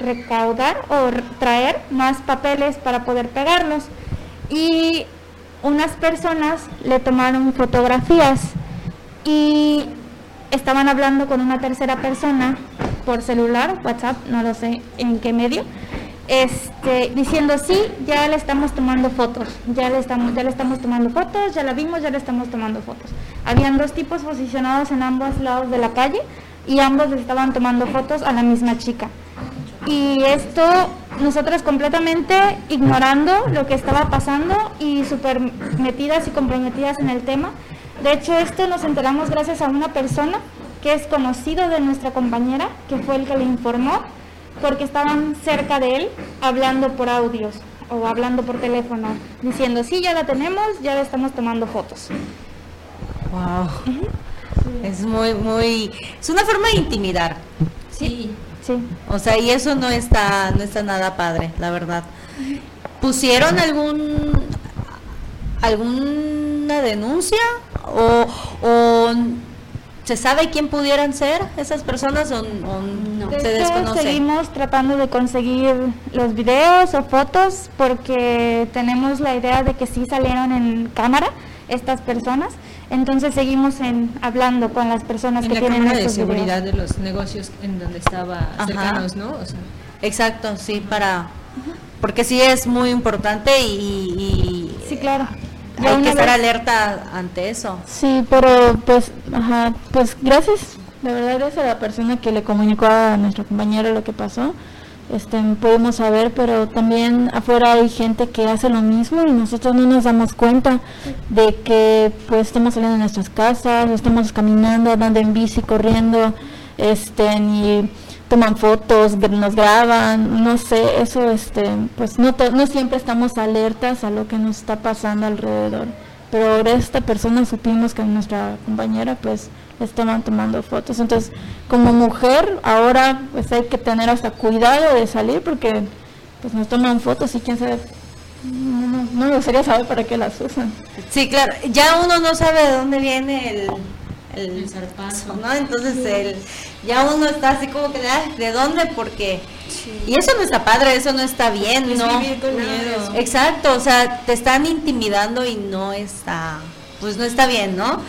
recaudar o traer más papeles para poder pegarlos. Y unas personas le tomaron fotografías y estaban hablando con una tercera persona por celular, WhatsApp, no lo sé en qué medio, este, diciendo sí, ya le estamos tomando fotos, ya le estamos, ya le estamos tomando fotos, ya la vimos, ya le estamos tomando fotos. Habían dos tipos posicionados en ambos lados de la calle y ambos le estaban tomando fotos a la misma chica. Y esto, nosotras completamente ignorando lo que estaba pasando y súper metidas y comprometidas en el tema. De hecho, esto nos enteramos gracias a una persona que es conocido de nuestra compañera, que fue el que le informó porque estaban cerca de él hablando por audios o hablando por teléfono, diciendo, sí, ya la tenemos, ya le estamos tomando fotos. Wow. Es muy, muy, es una forma de intimidar. Sí. Sí. O sea, y eso no está, no está nada padre, la verdad. ¿Pusieron algún, alguna denuncia o, o ¿Se sabe quién pudieran ser esas personas o, no. se desconoce? Seguimos tratando de conseguir los videos o fotos porque tenemos la idea de que sí salieron en cámara estas personas. Entonces seguimos en, hablando con las personas en que la tienen cámara de seguridad de los negocios en donde estaba cercanos, ¿no? Exacto, sí, para porque sí es muy importante y, y sí, claro hay que estar alerta ante eso. Sí, pero pues, ajá, pues gracias, de verdad gracias a la persona que le comunicó a nuestro compañero lo que pasó. Este, pudimos saber, pero también afuera hay gente que hace lo mismo y nosotros no nos damos cuenta de que pues estamos saliendo de nuestras casas, estamos caminando, andando en bici, corriendo, este, y toman fotos, nos graban, no sé, eso este, pues no, no siempre estamos alertas a lo que nos está pasando alrededor. Pero ahora esta persona supimos que nuestra compañera pues estaban tomando fotos. Entonces, como mujer, ahora pues hay que tener hasta cuidado de salir porque pues nos toman fotos y quién sabe no, no, me gustaría saber para qué las usan. Sí, claro, ya uno no sabe de dónde viene el, el, zarpazo, ¿no? Entonces el, ya uno está así como que, ¿de dónde? Porque... Y eso no está padre, eso no está bien, ¿no? Exacto, o sea, te están intimidando y no está... Pues no está bien, ¿no?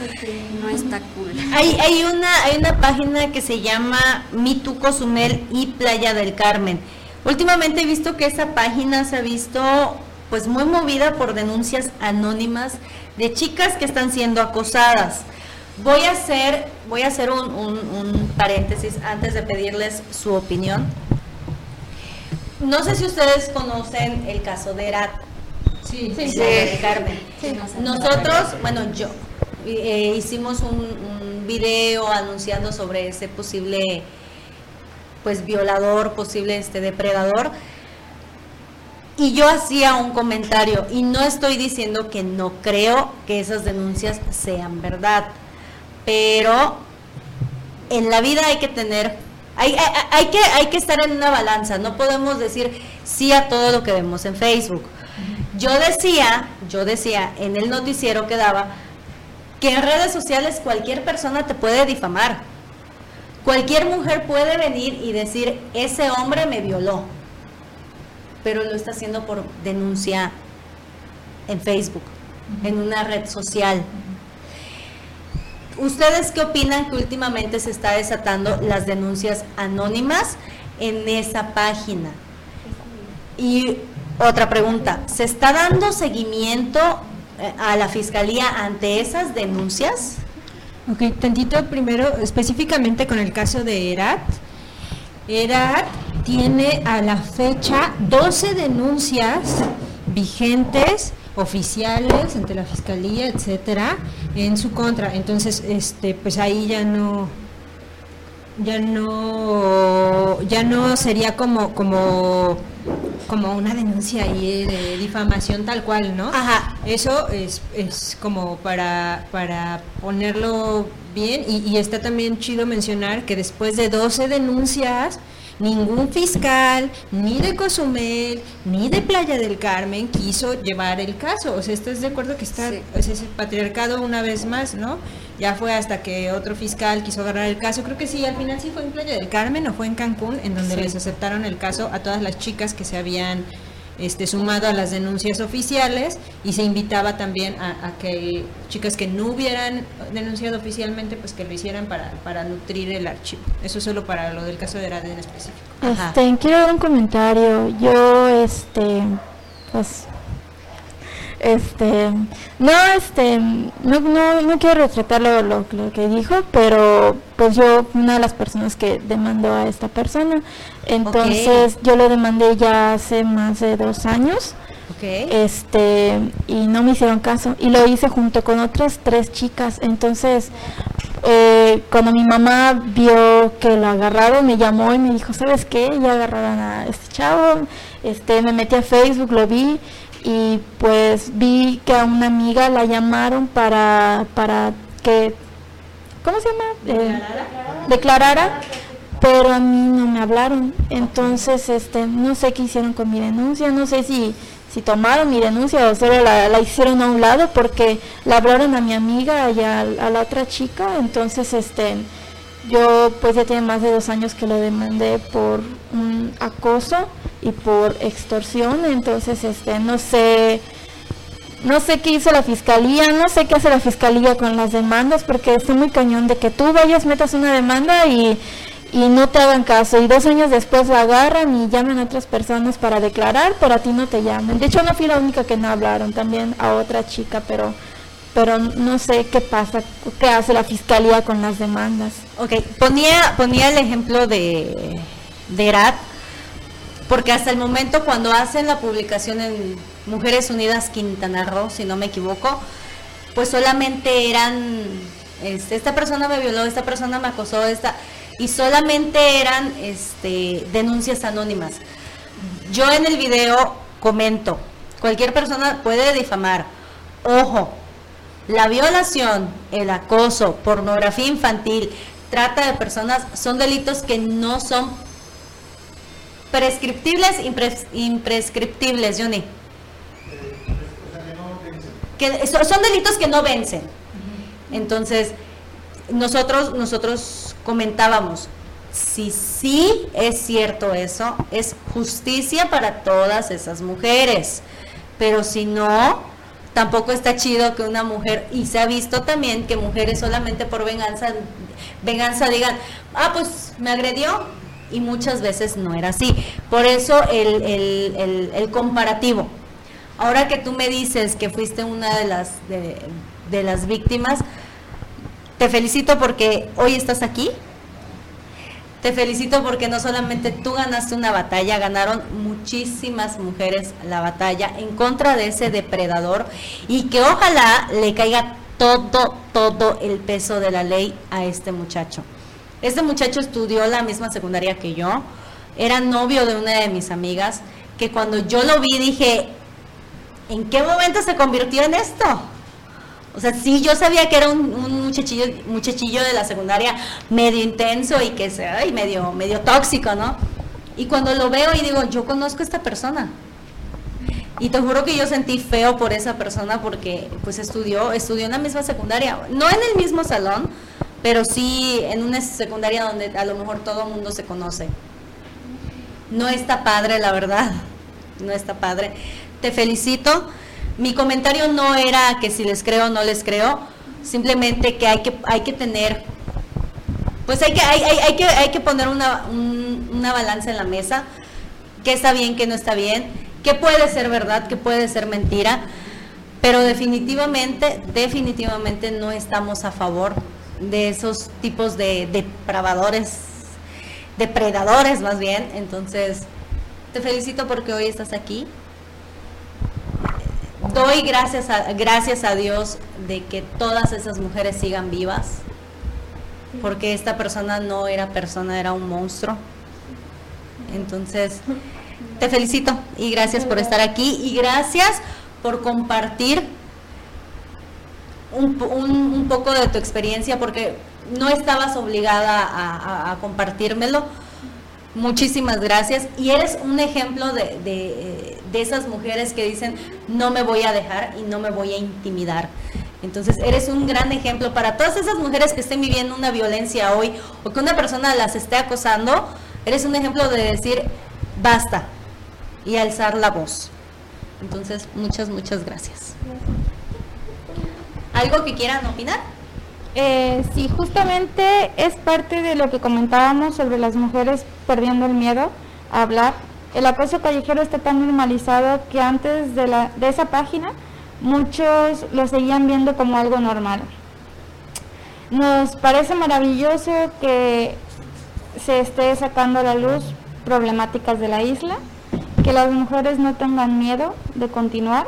No está cool. Hay, hay, una, hay una página que se llama Mitu Cozumel y Playa del Carmen. Últimamente he visto que esa página se ha visto pues muy movida por denuncias anónimas de chicas que están siendo acosadas. Voy a hacer, voy a hacer un, paréntesis antes de pedirles su opinión. No sé si ustedes conocen el caso de Erat. Sí, sí, de Carmen. Nosotros, bueno, yo eh, hicimos un, un, video anunciando sobre ese posible pues violador, posible este depredador. Y yo hacía un comentario y no estoy diciendo que no creo que esas denuncias sean verdad, pero en la vida hay que tener, hay, hay, que, hay que estar en una balanza, no podemos decir sí a todo lo que vemos en Facebook. Yo decía, yo decía en el noticiero que daba, que en redes sociales cualquier persona te puede difamar. Cualquier mujer puede venir y decir, ese hombre me violó pero lo está haciendo por denuncia en Facebook, en una red social. ¿Ustedes qué opinan que últimamente se está desatando las denuncias anónimas en esa página? Y otra pregunta, ¿se está dando seguimiento eh, a la fiscalía ante esas denuncias? Ok, tantito primero, específicamente con el caso de Erat. Erat tiene a la fecha 12 denuncias vigentes oficiales ante la fiscalía, etcétera, en su contra. Entonces, este, pues ahí ya no ya no ya no sería como como como una denuncia ahí de difamación tal cual, ¿no? Ajá. Eso es, es como para, para ponerlo bien y, y está también chido mencionar que después de 12 denuncias ningún fiscal, ni de Cozumel, ni de Playa del Carmen quiso llevar el caso. O sea, ¿estás de acuerdo que está ese patriarcado una vez más, no? Ya fue hasta que otro fiscal quiso agarrar el caso. Creo que sí, al final sí fue en Playa del Carmen o fue en Cancún, en donde les aceptaron el caso a todas las chicas que se habían este, sumado a las denuncias oficiales y se invitaba también a, que chicas que no hubieran denunciado oficialmente, pues que lo hicieran para, para nutrir el archivo. Eso solo para lo del caso de Herade en específico. Este, quiero dar un comentario. Yo, este, pues este no este no, no, no quiero retratar lo, lo, que dijo pero pues yo una de las personas que demandó a esta persona. Entonces yo lo demandé ya hace más de dos años. Este y no me hicieron caso. Y lo hice junto con otras tres chicas. Entonces eh, cuando mi mamá vio que lo agarraron me llamó y me dijo sabes qué ya agarraron a este chavo. Este me metí a Facebook lo vi y pues vi que a una amiga la llamaron para, para que, ¿cómo se llama? Eh, declarara, pero a mí no me hablaron. Entonces, este, no sé qué hicieron con mi denuncia, no sé si, si tomaron mi denuncia o solo la, la hicieron a un lado porque la hablaron a mi amiga y a, a la otra chica. Entonces, este, yo pues ya tiene más de dos años que lo demandé por un acoso y por extorsión, entonces este no sé no sé qué hizo la fiscalía, no sé qué hace la fiscalía con las demandas, porque estoy muy cañón de que tú vayas, metas una demanda y, y no te hagan caso, y dos años después la agarran y llaman a otras personas para declarar, pero a ti no te llaman. De hecho, no fui la única que no hablaron, también a otra chica, pero pero no sé qué pasa, qué hace la fiscalía con las demandas. Ok, ponía, ponía el ejemplo de, de ERAT, porque hasta el momento cuando hacen la publicación en Mujeres Unidas Quintana Roo, si no me equivoco, pues solamente eran, este, esta persona me violó, esta persona me acosó, esta, y solamente eran este, denuncias anónimas. Yo en el video comento, cualquier persona puede difamar, ojo, la violación, el acoso, pornografía infantil, trata de personas son delitos que no son prescriptibles, imprescriptibles, Johnny. Que son delitos que no vencen. Entonces, nosotros, nosotros comentábamos, si sí es cierto eso, es justicia para todas esas mujeres. Pero si no, tampoco está chido que una mujer, y se ha visto también que mujeres solamente por venganza, venganza digan, ah, pues me agredió, y muchas veces no era así. Por eso el, el, el, comparativo. Ahora que tú me dices que fuiste una de las, de, de las víctimas, te felicito porque hoy estás aquí, te felicito porque no solamente tú ganaste una batalla, ganaron muchísimas mujeres la batalla en contra de ese depredador y que ojalá le caiga todo, todo el peso de la ley a este muchacho. Este muchacho estudió la misma secundaria que yo, era novio de una de mis amigas, que cuando yo lo vi dije, ¿en qué momento se convirtió en esto? O sea, sí, yo sabía que era un, muchachillo, muchachillo de la secundaria medio intenso y que se, ay, medio, medio tóxico, ¿no? Y cuando lo veo y digo, yo conozco a esta persona. Y te juro que yo sentí feo por esa persona porque pues estudió, estudió en la misma secundaria, no en el mismo salón, pero sí en una secundaria donde a lo mejor todo el mundo se conoce. No está padre, la verdad. No está padre. Te felicito. Mi comentario no era que si les creo o no les creo, simplemente que hay que, hay que tener, pues hay que, hay, hay, que, hay que poner una, una balanza en la mesa, qué está bien, qué no está bien, qué puede ser verdad, qué puede ser mentira, pero definitivamente, definitivamente no estamos a favor de esos tipos de depravadores, depredadores más bien, entonces te felicito porque hoy estás aquí, doy gracias a, gracias a Dios de que todas esas mujeres sigan vivas, porque esta persona no era persona, era un monstruo. Entonces, te felicito y gracias por estar aquí y gracias por compartir un, un, poco de tu experiencia, porque no estabas obligada a, a compartírmelo Muchísimas gracias. Y eres un ejemplo de, de, esas mujeres que dicen, no me voy a dejar y no me voy a intimidar. Entonces, eres un gran ejemplo para todas esas mujeres que estén viviendo una violencia hoy o que una persona las esté acosando. Eres un ejemplo de decir, basta y alzar la voz. Entonces, muchas, muchas gracias. ¿Algo que quieran opinar? Eh, sí, justamente es parte de lo que comentábamos sobre las mujeres perdiendo el miedo a hablar. El acoso callejero está tan normalizado que antes de, de esa página muchos lo seguían viendo como algo normal. Nos parece maravilloso que se esté sacando a la luz problemáticas de la isla, que las mujeres no tengan miedo de continuar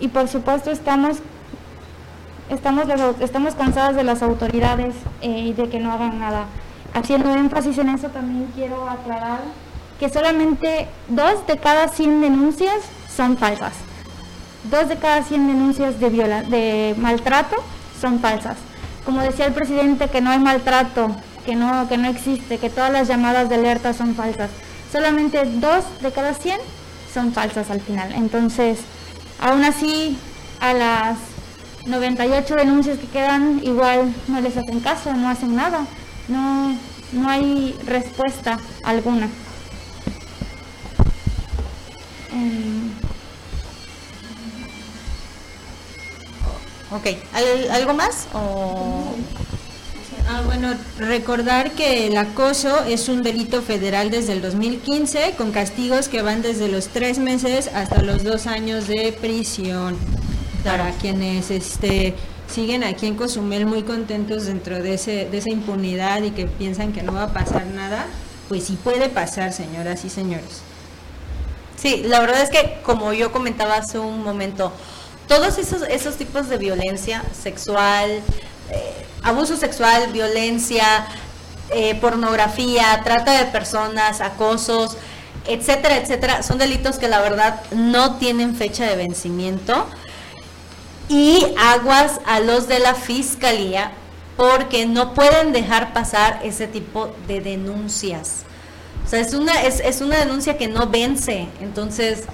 y por supuesto estamos estamos, estamos cansadas de las autoridades eh, y de que no hagan nada. Haciendo énfasis en eso también quiero aclarar que solamente dos de cada 100 denuncias son falsas. Dos de cada 100 denuncias de, viola, de maltrato son falsas. Como decía el presidente, que no hay maltrato, que no, que no existe, que todas las llamadas de alerta son falsas. Solamente dos de cada 100 son falsas al final. Entonces, aún así, a las 98 denuncias que quedan igual no les hacen caso, no hacen nada, no, no hay respuesta alguna. Em, ok, ¿algo más? Ah, bueno, recordar que el acoso es un delito federal desde el 2015 con castigos que van desde los tres meses hasta los dos años de prisión para quienes este, siguen aquí en Cozumel muy contentos dentro de, ese, de esa impunidad y que piensan que no va a pasar nada, pues sí puede pasar, señoras y señores. Sí, la verdad es que como yo comentaba hace un momento, todos esos, esos tipos de violencia sexual, eh, abuso sexual, violencia, eh, pornografía, trata de personas, acosos, etcétera, etcétera, son delitos que la verdad no tienen fecha de vencimiento y aguas a los de la fiscalía porque no pueden dejar pasar ese tipo de denuncias. O sea, es una, es, es una denuncia que no vence. Entonces,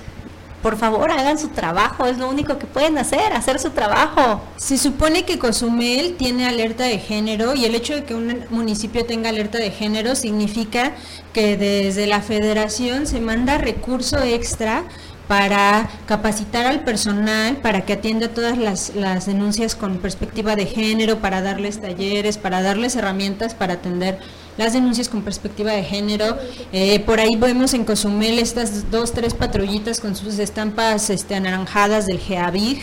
por favor, hagan su trabajo. Es lo único que pueden hacer, hacer su trabajo. Se supone que Cozumel tiene alerta de género y el hecho de que un municipio tenga alerta de género significa que desde la federación se manda recurso extra para capacitar al personal, para que atienda todas las, denuncias con perspectiva de género, para darles talleres, para darles herramientas para atender las denuncias con perspectiva de género. Eh, por ahí vemos en Cozumel estas dos, tres patrullitas con sus estampas este, anaranjadas del GEAVIG,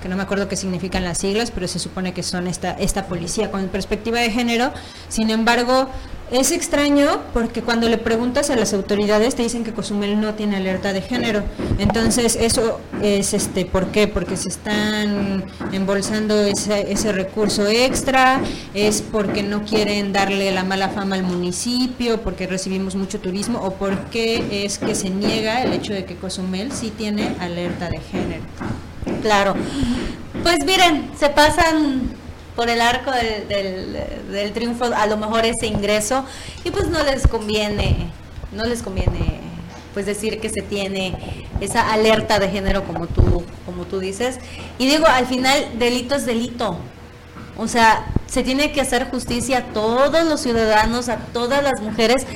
que no me acuerdo qué significan las siglas, pero se supone que son esta, esta policía con perspectiva de género. Sin embargo, es extraño porque cuando le preguntas a las autoridades te dicen que Cozumel no tiene alerta de género. Entonces, eso es este, ¿por qué? Porque se están embolsando ese, ese recurso extra, es porque no quieren darle la mala fama al municipio, porque recibimos mucho turismo, o porque es que se niega el hecho de que Cozumel sí tiene alerta de género. Claro. Pues miren, se pasan por el arco del, triunfo a lo mejor ese ingreso y pues no les conviene, no les conviene pues decir que se tiene esa alerta de género como tú, como tú dices. Y digo, al final delito es delito. O sea, se tiene que hacer justicia a todos los ciudadanos, a todas las mujeres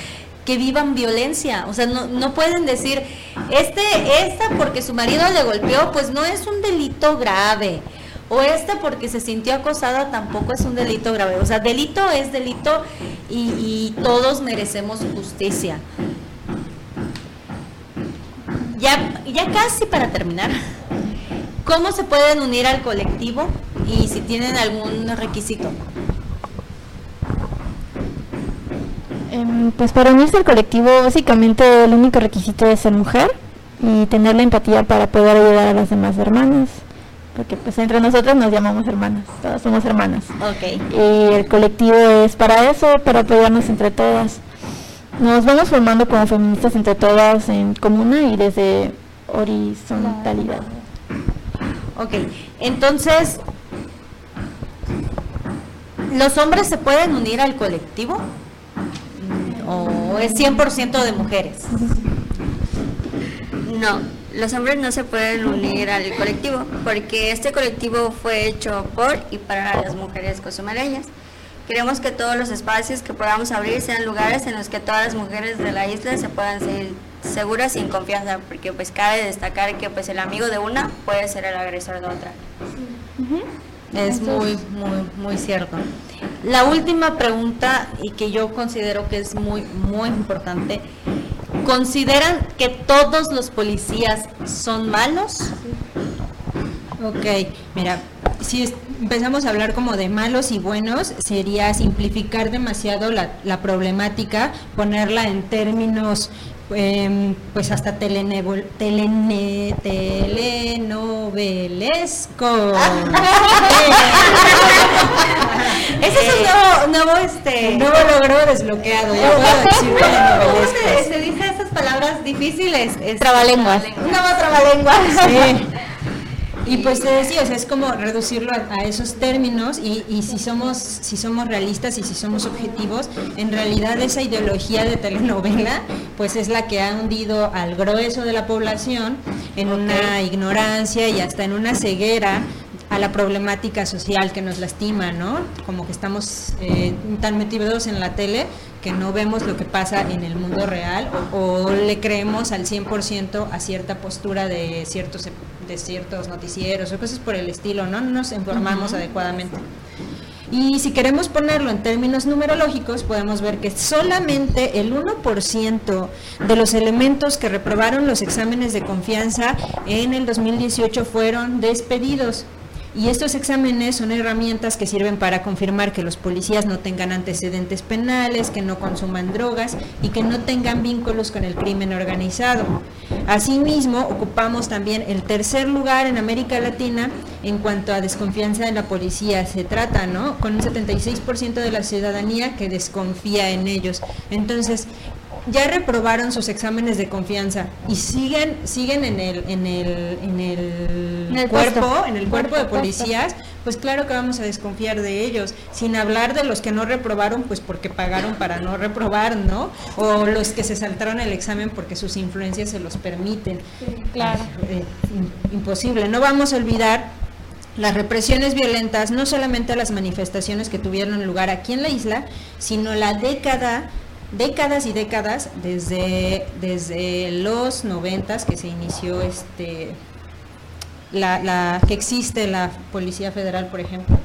que vivan violencia. O sea, no, no pueden decir, este, esta porque su marido le golpeó, pues no es un delito grave o esta porque se sintió acosada tampoco es un delito grave. O sea, delito es delito y, y todos merecemos justicia. Ya, ya casi para terminar, ¿cómo se pueden unir al colectivo y si tienen algún requisito? Eh, pues para unirse al colectivo básicamente el único requisito es ser mujer y tener la empatía para poder ayudar a las demás hermanas porque pues entre nosotros nos llamamos hermanas, todas somos hermanas. Ok. Y el colectivo es para eso, para apoyarnos entre todas. Nos vamos formando como feministas entre todas en comuna y desde horizontalidad. Ok, entonces, ¿los hombres se pueden unir al colectivo? ¿O es 100% de mujeres? No, los hombres no se pueden unir al colectivo porque este colectivo fue hecho por y para las mujeres cozumeleñas. Queremos que todos los espacios que podamos abrir sean lugares en los que todas las mujeres de la isla se puedan sentir seguras y en confianza, porque pues cabe destacar que pues el amigo de una puede ser el agresor de otra. Es muy, muy, muy cierto. La última pregunta y que yo considero que es muy, muy importante. ¿Consideran que todos los policías son malos? Ok, mira, si empezamos a hablar como de malos y buenos, sería simplificar demasiado la, la problemática, ponerla en términos em, pues hasta telene- telenovelescos. Ese es un nuevo, nuevo este. Nuevo logro desbloqueado, ya puedo decir ¿Cómo se, se dice esas palabras difíciles? Es- Trabalenguas. Un nuevo trabalenguas. Sí. Y pues te decía, o sea, es como reducirlo a, a esos términos y, y si somos si somos realistas y si somos objetivos, en realidad esa ideología de telenovela pues es la que ha hundido al grueso de la población en una ignorancia y hasta en una ceguera a la problemática social que nos lastima, ¿no? Como que estamos eh, tan metidos en la tele que no vemos lo que pasa en el mundo real o, o le creemos al 100% a cierta postura de ciertos de ciertos noticieros o cosas por el estilo, ¿no? No nos informamos adecuadamente. Y si queremos ponerlo en términos numerológicos, podemos ver que solamente el 1% de los elementos que reprobaron los exámenes de confianza en el 2018 fueron despedidos. Y estos exámenes son herramientas que sirven para confirmar que los policías no tengan antecedentes penales, que no consuman drogas y que no tengan vínculos con el crimen organizado. Asimismo, ocupamos también el tercer lugar en América Latina en cuanto a desconfianza en la policía se trata, ¿no? Con un 76% de la ciudadanía que desconfía en ellos. Entonces, ya reprobaron sus exámenes de confianza y siguen siguen en el en el en el, En el cuerpo puesto. en el cuerpo de policías pues claro que vamos a desconfiar de ellos. Sin hablar de los que no reprobaron pues porque pagaron para no reprobar no o los que se saltaron el examen porque sus influencias se los permiten. Claro. Eh, im- imposible. No vamos a olvidar las represiones violentas, no solamente las manifestaciones que tuvieron lugar aquí en la isla, sino la década, décadas y décadas desde, desde los noventas que se inició este la, la que existe la Policía Federal, por ejemplo,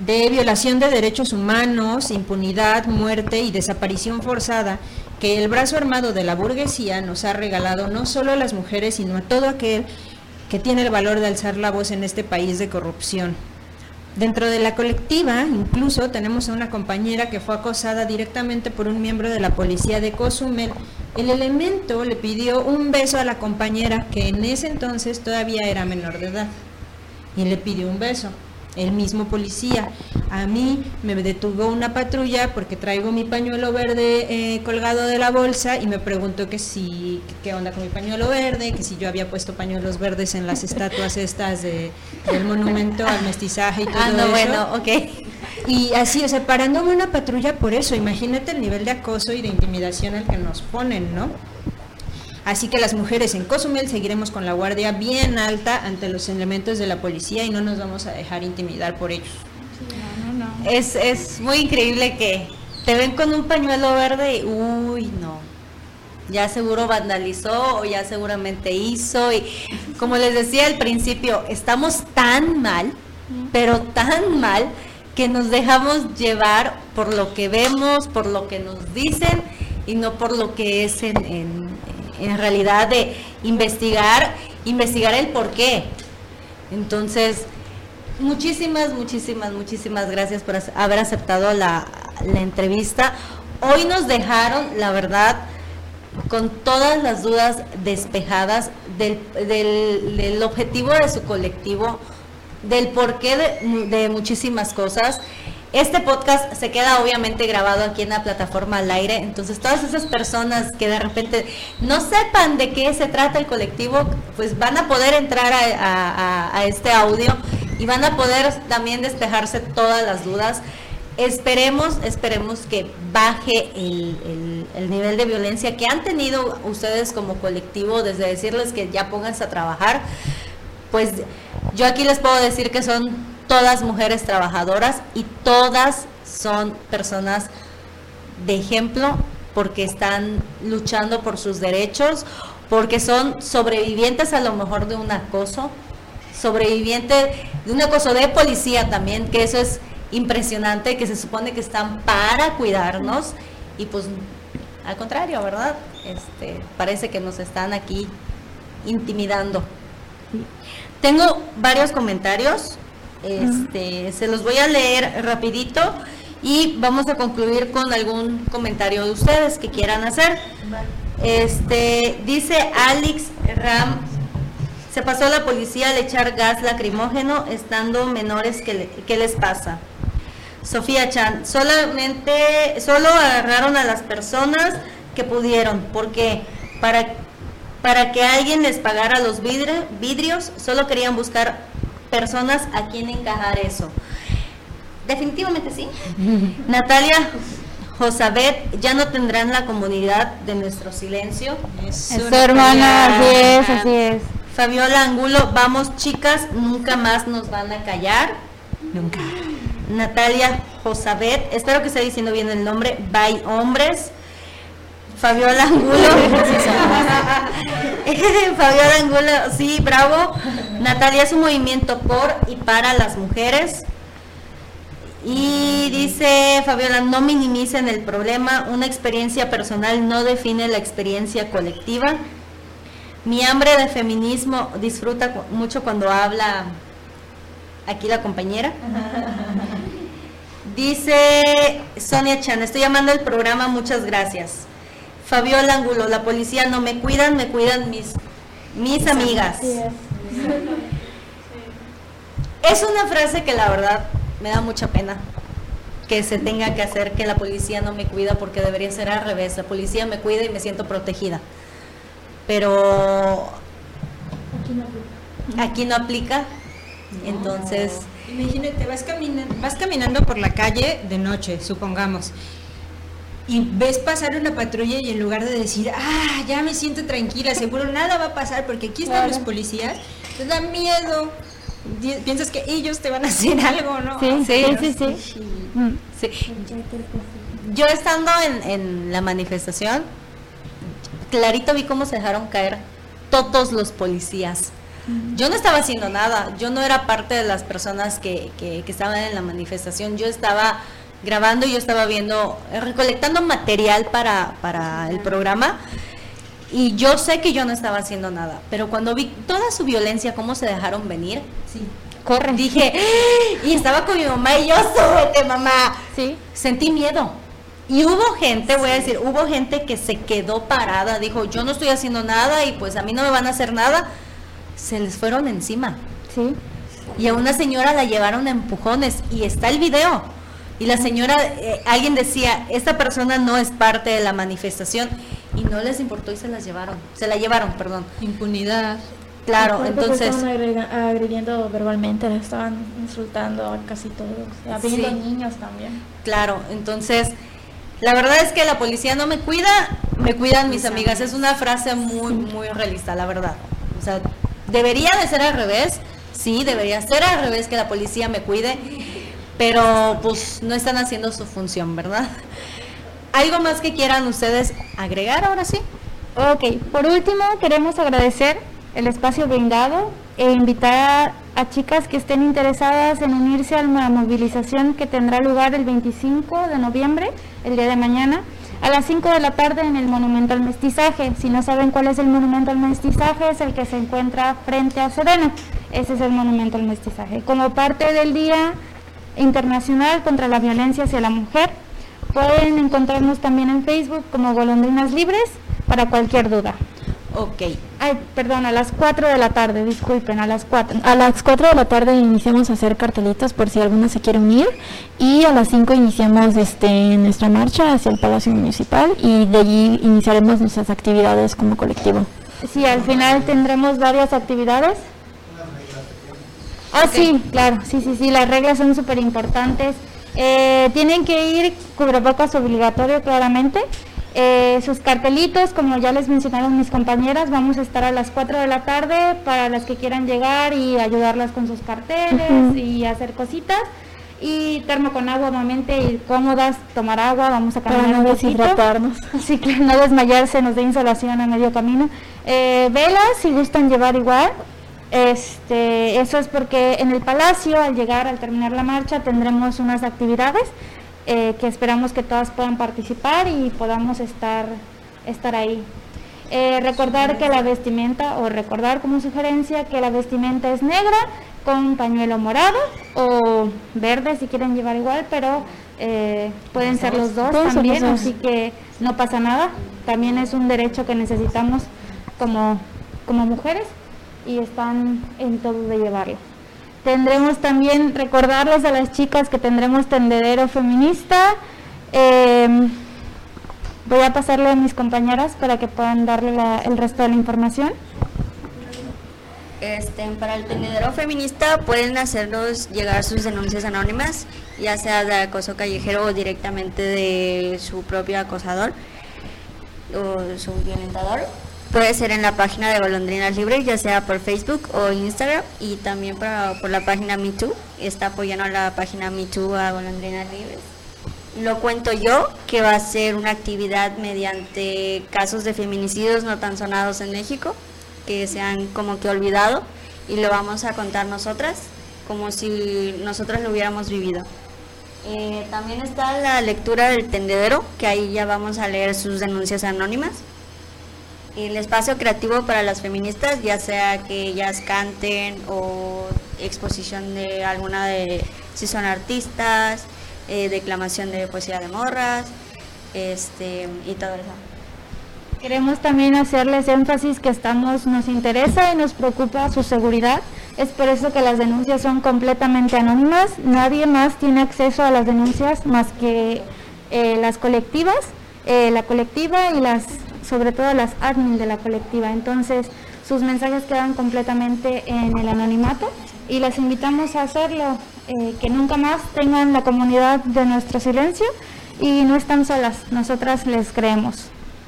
de violación de derechos humanos, impunidad, muerte y desaparición forzada que el brazo armado de la burguesía nos ha regalado no solo a las mujeres, sino a todo aquel que tiene el valor de alzar la voz en este país de corrupción. Dentro de la colectiva, incluso tenemos a una compañera que fue acosada directamente por un miembro de la policía de Cozumel. El elemento le pidió un beso a la compañera que en ese entonces todavía era menor de edad y le pidió un beso el mismo policía. A mí me detuvo una patrulla porque traigo mi pañuelo verde eh, colgado de la bolsa y me preguntó que si, qué onda con mi pañuelo verde, que si yo había puesto pañuelos verdes en las estatuas estas de, del monumento al mestizaje y todo ah, no, eso. bueno, ok. Y así, o sea, parándome una patrulla por eso, imagínate el nivel de acoso y de intimidación al que nos ponen, ¿no? Así que las mujeres en Cozumel seguiremos con la guardia bien alta ante los elementos de la policía y no nos vamos a dejar intimidar por ellos. Es, es muy increíble que te ven con un pañuelo verde y, uy, no. Ya seguro vandalizó o ya seguramente hizo. Y como les decía al principio, estamos tan mal, pero tan mal, que nos dejamos llevar por lo que vemos, por lo que nos dicen y no por lo que es en realidad de investigar, investigar el por qué. Entonces, muchísimas, muchísimas, muchísimas gracias por haber aceptado la, entrevista. Hoy nos dejaron, la verdad, con todas las dudas despejadas del, del, objetivo de su colectivo, del porqué de muchísimas cosas. Este podcast se queda obviamente grabado aquí en la plataforma al aire, entonces todas esas personas que de repente no sepan de qué se trata el colectivo, pues van a poder entrar a, este audio y van a poder también despejarse todas las dudas. Esperemos, esperemos que baje el, el, nivel de violencia que han tenido ustedes como colectivo, desde decirles que ya pónganse a trabajar. Pues yo aquí les puedo decir que son todas mujeres trabajadoras y todas son personas de ejemplo porque están luchando por sus derechos, porque son sobrevivientes a lo mejor de un acoso, sobrevivientes de un acoso de policía también, que eso es impresionante, que se supone que están para cuidarnos y pues al contrario, ¿verdad? Este, parece que nos están aquí intimidando. Tengo varios comentarios. Este, se los voy a leer rapidito y vamos a concluir con algún comentario de ustedes que quieran hacer. Este, dice Alex Ram, se pasó a la policía al echar gas lacrimógeno estando menores, ¿qué, qué les pasa? Sofía Chan, solamente, solo agarraron a las personas que pudieron, porque para, para que alguien les pagara los vidrios, solo querían buscar personas a quien encajar eso. Definitivamente sí. Natalia Josabet, ya no tendrán la comunidad de nuestro silencio. Eso, hermana, así es, así es. Fabiola Angulo, vamos chicas, nunca más nos van a callar. Nunca. Natalia Josabet, espero que esté diciendo bien el nombre, Bye Hombres. Fabiola Angulo. Fabiola Angulo, sí, bravo. Natalia es un movimiento por y para las mujeres. Y dice Fabiola, no minimicen el problema, una experiencia personal no define la experiencia colectiva. Mi hambre de feminismo disfruta mucho cuando habla aquí la compañera. Dice Sonia Chan, estoy llamando al programa, muchas gracias. Fabiola Angulo, la policía no me cuidan, me cuidan mis, mis amigas. Es una frase que la verdad me da mucha pena que se tenga que hacer que la policía no me cuida porque debería ser al revés. La policía me cuida y me siento protegida. Pero aquí no aplica. Entonces, imagínate, vas caminando, vas caminando por la calle de noche, supongamos, y ves pasar una patrulla y en lugar de decir, ah, ya me siento tranquila, seguro nada va a pasar porque aquí están los policías, te da miedo. Piensas que ellos te van a hacer algo, ¿no? Sí, sí, sí. Mm. sí. Yo estando en, en la manifestación, clarito vi cómo se dejaron caer todos los policías. Yo no estaba haciendo nada, yo no era parte de las personas que, que, que estaban en la manifestación, yo estaba grabando, yo estaba viendo, recolectando material para, para el programa Y yo sé que yo no estaba haciendo nada, pero cuando vi toda su violencia, cómo se dejaron venir, Sí. corre. Dije, y estaba con mi mamá y yo, súbete mamá. Sí. Sentí miedo. Y hubo gente, voy a decir, hubo gente que se quedó parada, dijo, yo no estoy haciendo nada y pues a mí no me van a hacer nada. Se les fueron encima. Sí. Y a una señora la llevaron a empujones y está el video. Y la señora, eh, alguien decía, esta persona no es parte de la manifestación y no les importó y se las llevaron. Se la llevaron, perdón. Impunidad. Claro, entonces, Estaban agrega- agrediendo verbalmente, la estaban insultando a casi todos. Habiendo Sí. niños también. claro, entonces, la verdad es que la policía no me cuida, me cuidan mis amigas. Es una frase muy, muy realista, la verdad. O sea, debería de ser al revés, sí, debería ser al revés que la policía me cuide, pero pues no están haciendo su función, ¿verdad? ¿Algo más que quieran ustedes agregar ahora sí? Ok, por último queremos agradecer el espacio brindado e invitar a, a chicas que estén interesadas en unirse a la movilización que tendrá lugar el 25 de noviembre, el día de mañana, a las 5 de la tarde en el Monumento al Mestizaje. Si no saben cuál es el Monumento al Mestizaje, es el que se encuentra frente a Serena. Ese es el Monumento al Mestizaje. Como parte del Día Internacional contra la Violencia hacia la Mujer, pueden encontrarnos también en Facebook como Golondrinas Libres para cualquier duda. Ok, Ay, perdón, a las 4 de la tarde, disculpen, a las 4. A las 4 de la tarde iniciamos a hacer cartelitos por si alguna se quiere unir y a las 5 iniciamos este, nuestra marcha hacia el Palacio Municipal y de allí iniciaremos nuestras actividades como colectivo. Sí, al final tendremos varias actividades. Ah, sí, claro, sí, sí, sí, las reglas son súper importantes. Eh, tienen que ir cubrebocas obligatorio, claramente. Eh, sus cartelitos, como ya les mencionaron mis compañeras, vamos a estar a las 4 de la tarde para las que quieran llegar y ayudarlas con sus carteles y hacer cositas. Y termo con agua, obviamente, y cómodas, tomar agua, vamos a Para caminar no un deshidratarnos. Sí, claro, no desmayarse, nos dé insolación a medio camino. Eh, velas, si gustan llevar igual. Este, eso es porque en el palacio, al llegar, al terminar la marcha, tendremos unas actividades eh, que esperamos que todas puedan participar y podamos estar, estar ahí. Eh, recordar que la vestimenta, o recordar como sugerencia, que la vestimenta es negra con pañuelo morado o verde si quieren llevar igual, pero eh, pueden ser los dos también, los dos. así que no pasa nada. También es un derecho que necesitamos como, como mujeres y están en todo de llevarlo. Tendremos también, recordarles a las chicas que tendremos tendedero feminista. Em, voy a pasarle a mis compañeras para que puedan darle la- el resto de la información. Este, para el tendedero feminista pueden hacernos llegar sus denuncias anónimas, ya sea de acoso callejero o directamente de su propio acosador o su violentador. Puede ser en la página de Golondrinas Libres, ya sea por Facebook o Instagram, y también para- por la página MeToo. Está apoyando la página MeToo a Golondrinas Libres. Lo cuento yo, que va a ser una actividad mediante casos de feminicidios no tan sonados en México, que se han como que olvidado, y lo vamos a contar nosotras, como si nosotras lo hubiéramos vivido. Eh, también está la lectura del tendedero, que ahí ya vamos a leer sus denuncias anónimas. El espacio creativo para las feministas, ya sea que ellas canten o exposición de alguna de, si son artistas, eh, declamación de poesía de morras, este, y todo eso. Queremos también hacerles énfasis que estamos, nos interesa y nos preocupa su seguridad. Es por eso que las denuncias son completamente anónimas. Nadie más tiene acceso a las denuncias más que eh, las colectivas, eh, la colectiva y las, sobre todo las admin de la colectiva. Entonces, sus mensajes quedan completamente en el anonimato y las invitamos a hacerlo, eh, que nunca más tengan la comunidad de nuestro silencio y no están solas. Nosotras les creemos.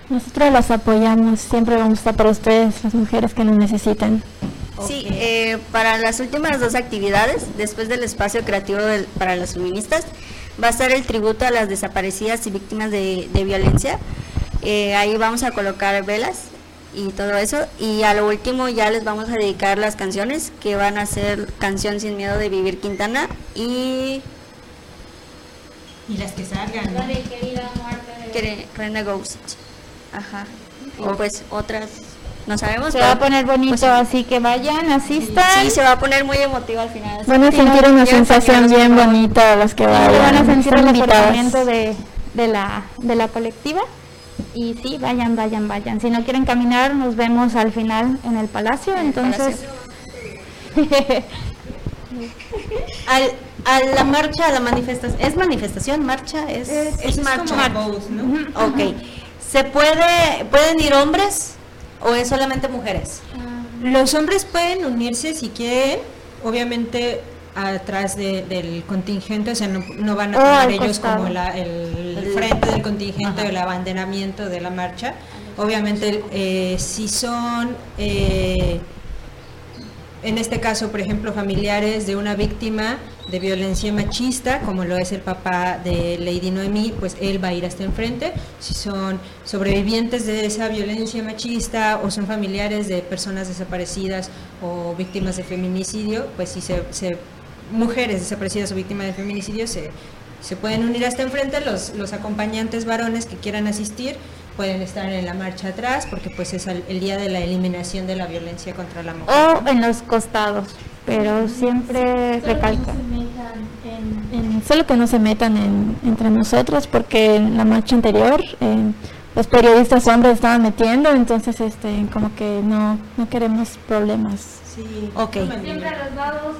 Nosotros las apoyamos, siempre vamos a estar para ustedes, las mujeres que nos necesiten. Sí, eh, para las últimas dos actividades, después del espacio creativo del- para las feministas, va a estar el tributo a las desaparecidas y víctimas de, de violencia. Eh, ahí vamos a colocar velas y todo eso. Y a lo último ya les vamos a dedicar las canciones, que van a ser Canción sin miedo de Vivir Quintana y Y las que salgan. Rena Ghost. Ajá. y pues otras no sabemos. Se va a poner bonito, pues, así que vayan, asistan. Sí, se va a poner muy emotivo al final. Van a Sí, sentir no, una sensación bien bonita los que vayan. van a sentir el de, de, la, de la colectiva. Y sí, vayan, vayan, vayan. Si no quieren caminar, nos vemos al final en el palacio. Entonces, Al, a la marcha, a la manifestación, ¿es manifestación? ¿Marcha? Es, Es marcha. como ¿no? Ok. ¿Se puede, pueden ir hombres o es solamente mujeres? Los hombres pueden unirse si quieren, obviamente atrás de- del contingente, o sea, no, no van a Oh, tomar ellos costado. como la- el, El- frente del contingente Ajá. o el abanderamiento de la marcha. Obviamente, eh, si son, eh, en este caso, por ejemplo, familiares de una víctima de violencia machista, como lo es el papá de Lady Noemí, pues él va a ir hasta enfrente. Si son sobrevivientes de esa violencia machista o son familiares de personas desaparecidas o víctimas de feminicidio, pues si se, se- mujeres desaparecidas o víctimas de feminicidio se, se pueden unir hasta enfrente. Los, los acompañantes varones que quieran asistir pueden estar en la marcha atrás porque pues es el, el día de la eliminación de la violencia contra la mujer. o en los costados. Pero siempre recalca. En- solo que no se metan en- entre nosotros porque en la marcha anterior eh, los periodistas hombres estaban metiendo, entonces este como que no, no queremos problemas. Sí, Ok. Siempre a los lados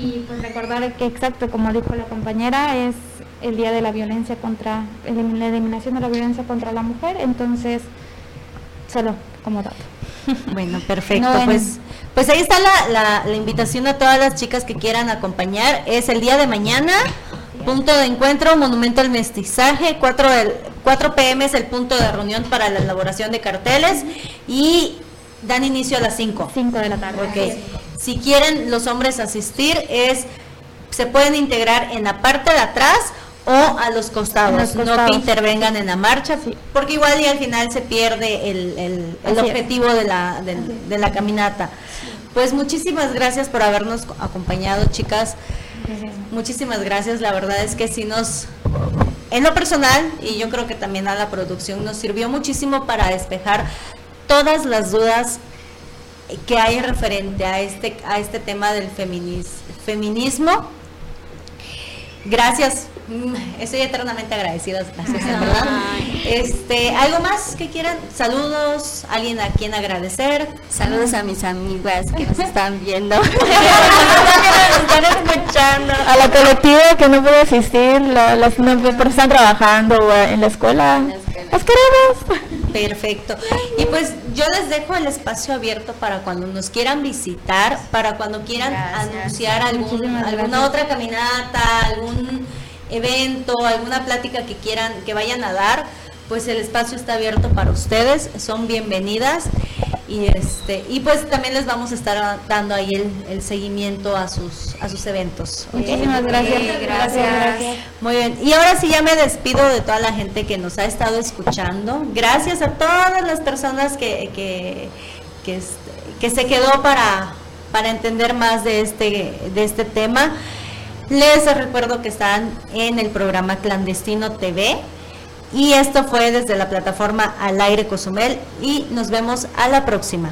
y pues recordar que exacto como dijo la compañera es el día de la violencia contra la eliminación de la violencia contra la mujer entonces solo como dato Bueno, perfecto. No, pues, pues ahí está la, la- la invitación a todas las chicas que quieran acompañar. Es el día de mañana, punto de encuentro, Monumento al Mestizaje, 4, del, 4 pm es el punto de reunión para la elaboración de carteles y dan inicio a las 5. 5 de la tarde Ok. Si quieren los hombres asistir, es se pueden integrar en la parte de atrás o a los costados, no que intervengan en la marcha, porque igual y al final se pierde el, el- el Así es. objetivo de la, del- de la caminata. Pues muchísimas gracias por habernos co- acompañado, chicas. Muchísimas gracias, la verdad es que sí nos, en lo personal, y yo creo que también a la producción, nos sirvió muchísimo para despejar todas las dudas que hay referente a este, a este tema del feminis- feminismo. Gracias, mm, estoy eternamente agradecida, gracias, verdad. Este, ¿algo más que quieran? Saludos, alguien a quien agradecer. Saludos a mis amigas que nos están viendo. nos están escuchando. A la colectiva que no pudo asistir, la- las no, porque están trabajando o en la escuela, En la escuela. las queremos. Perfecto. Y pues yo les dejo el espacio abierto para cuando nos quieran visitar, para cuando quieran Gracias. anunciar algún, alguna otra caminata, algún evento, alguna plática que quieran, que vayan a dar, pues el espacio está abierto para ustedes, son bienvenidas y este y pues también les vamos a estar dando ahí el, el seguimiento a sus a sus eventos. muchísimas gracias Sí, gracias. Muy bien, y ahora sí ya me despido de toda la gente que nos ha estado escuchando. Gracias a todas las personas que, que, que, este, que se quedó para, para entender más de este, de este tema. Les recuerdo que están en el programa Clandestino TV y esto fue desde la plataforma Al Aire Cozumel y nos vemos a la próxima.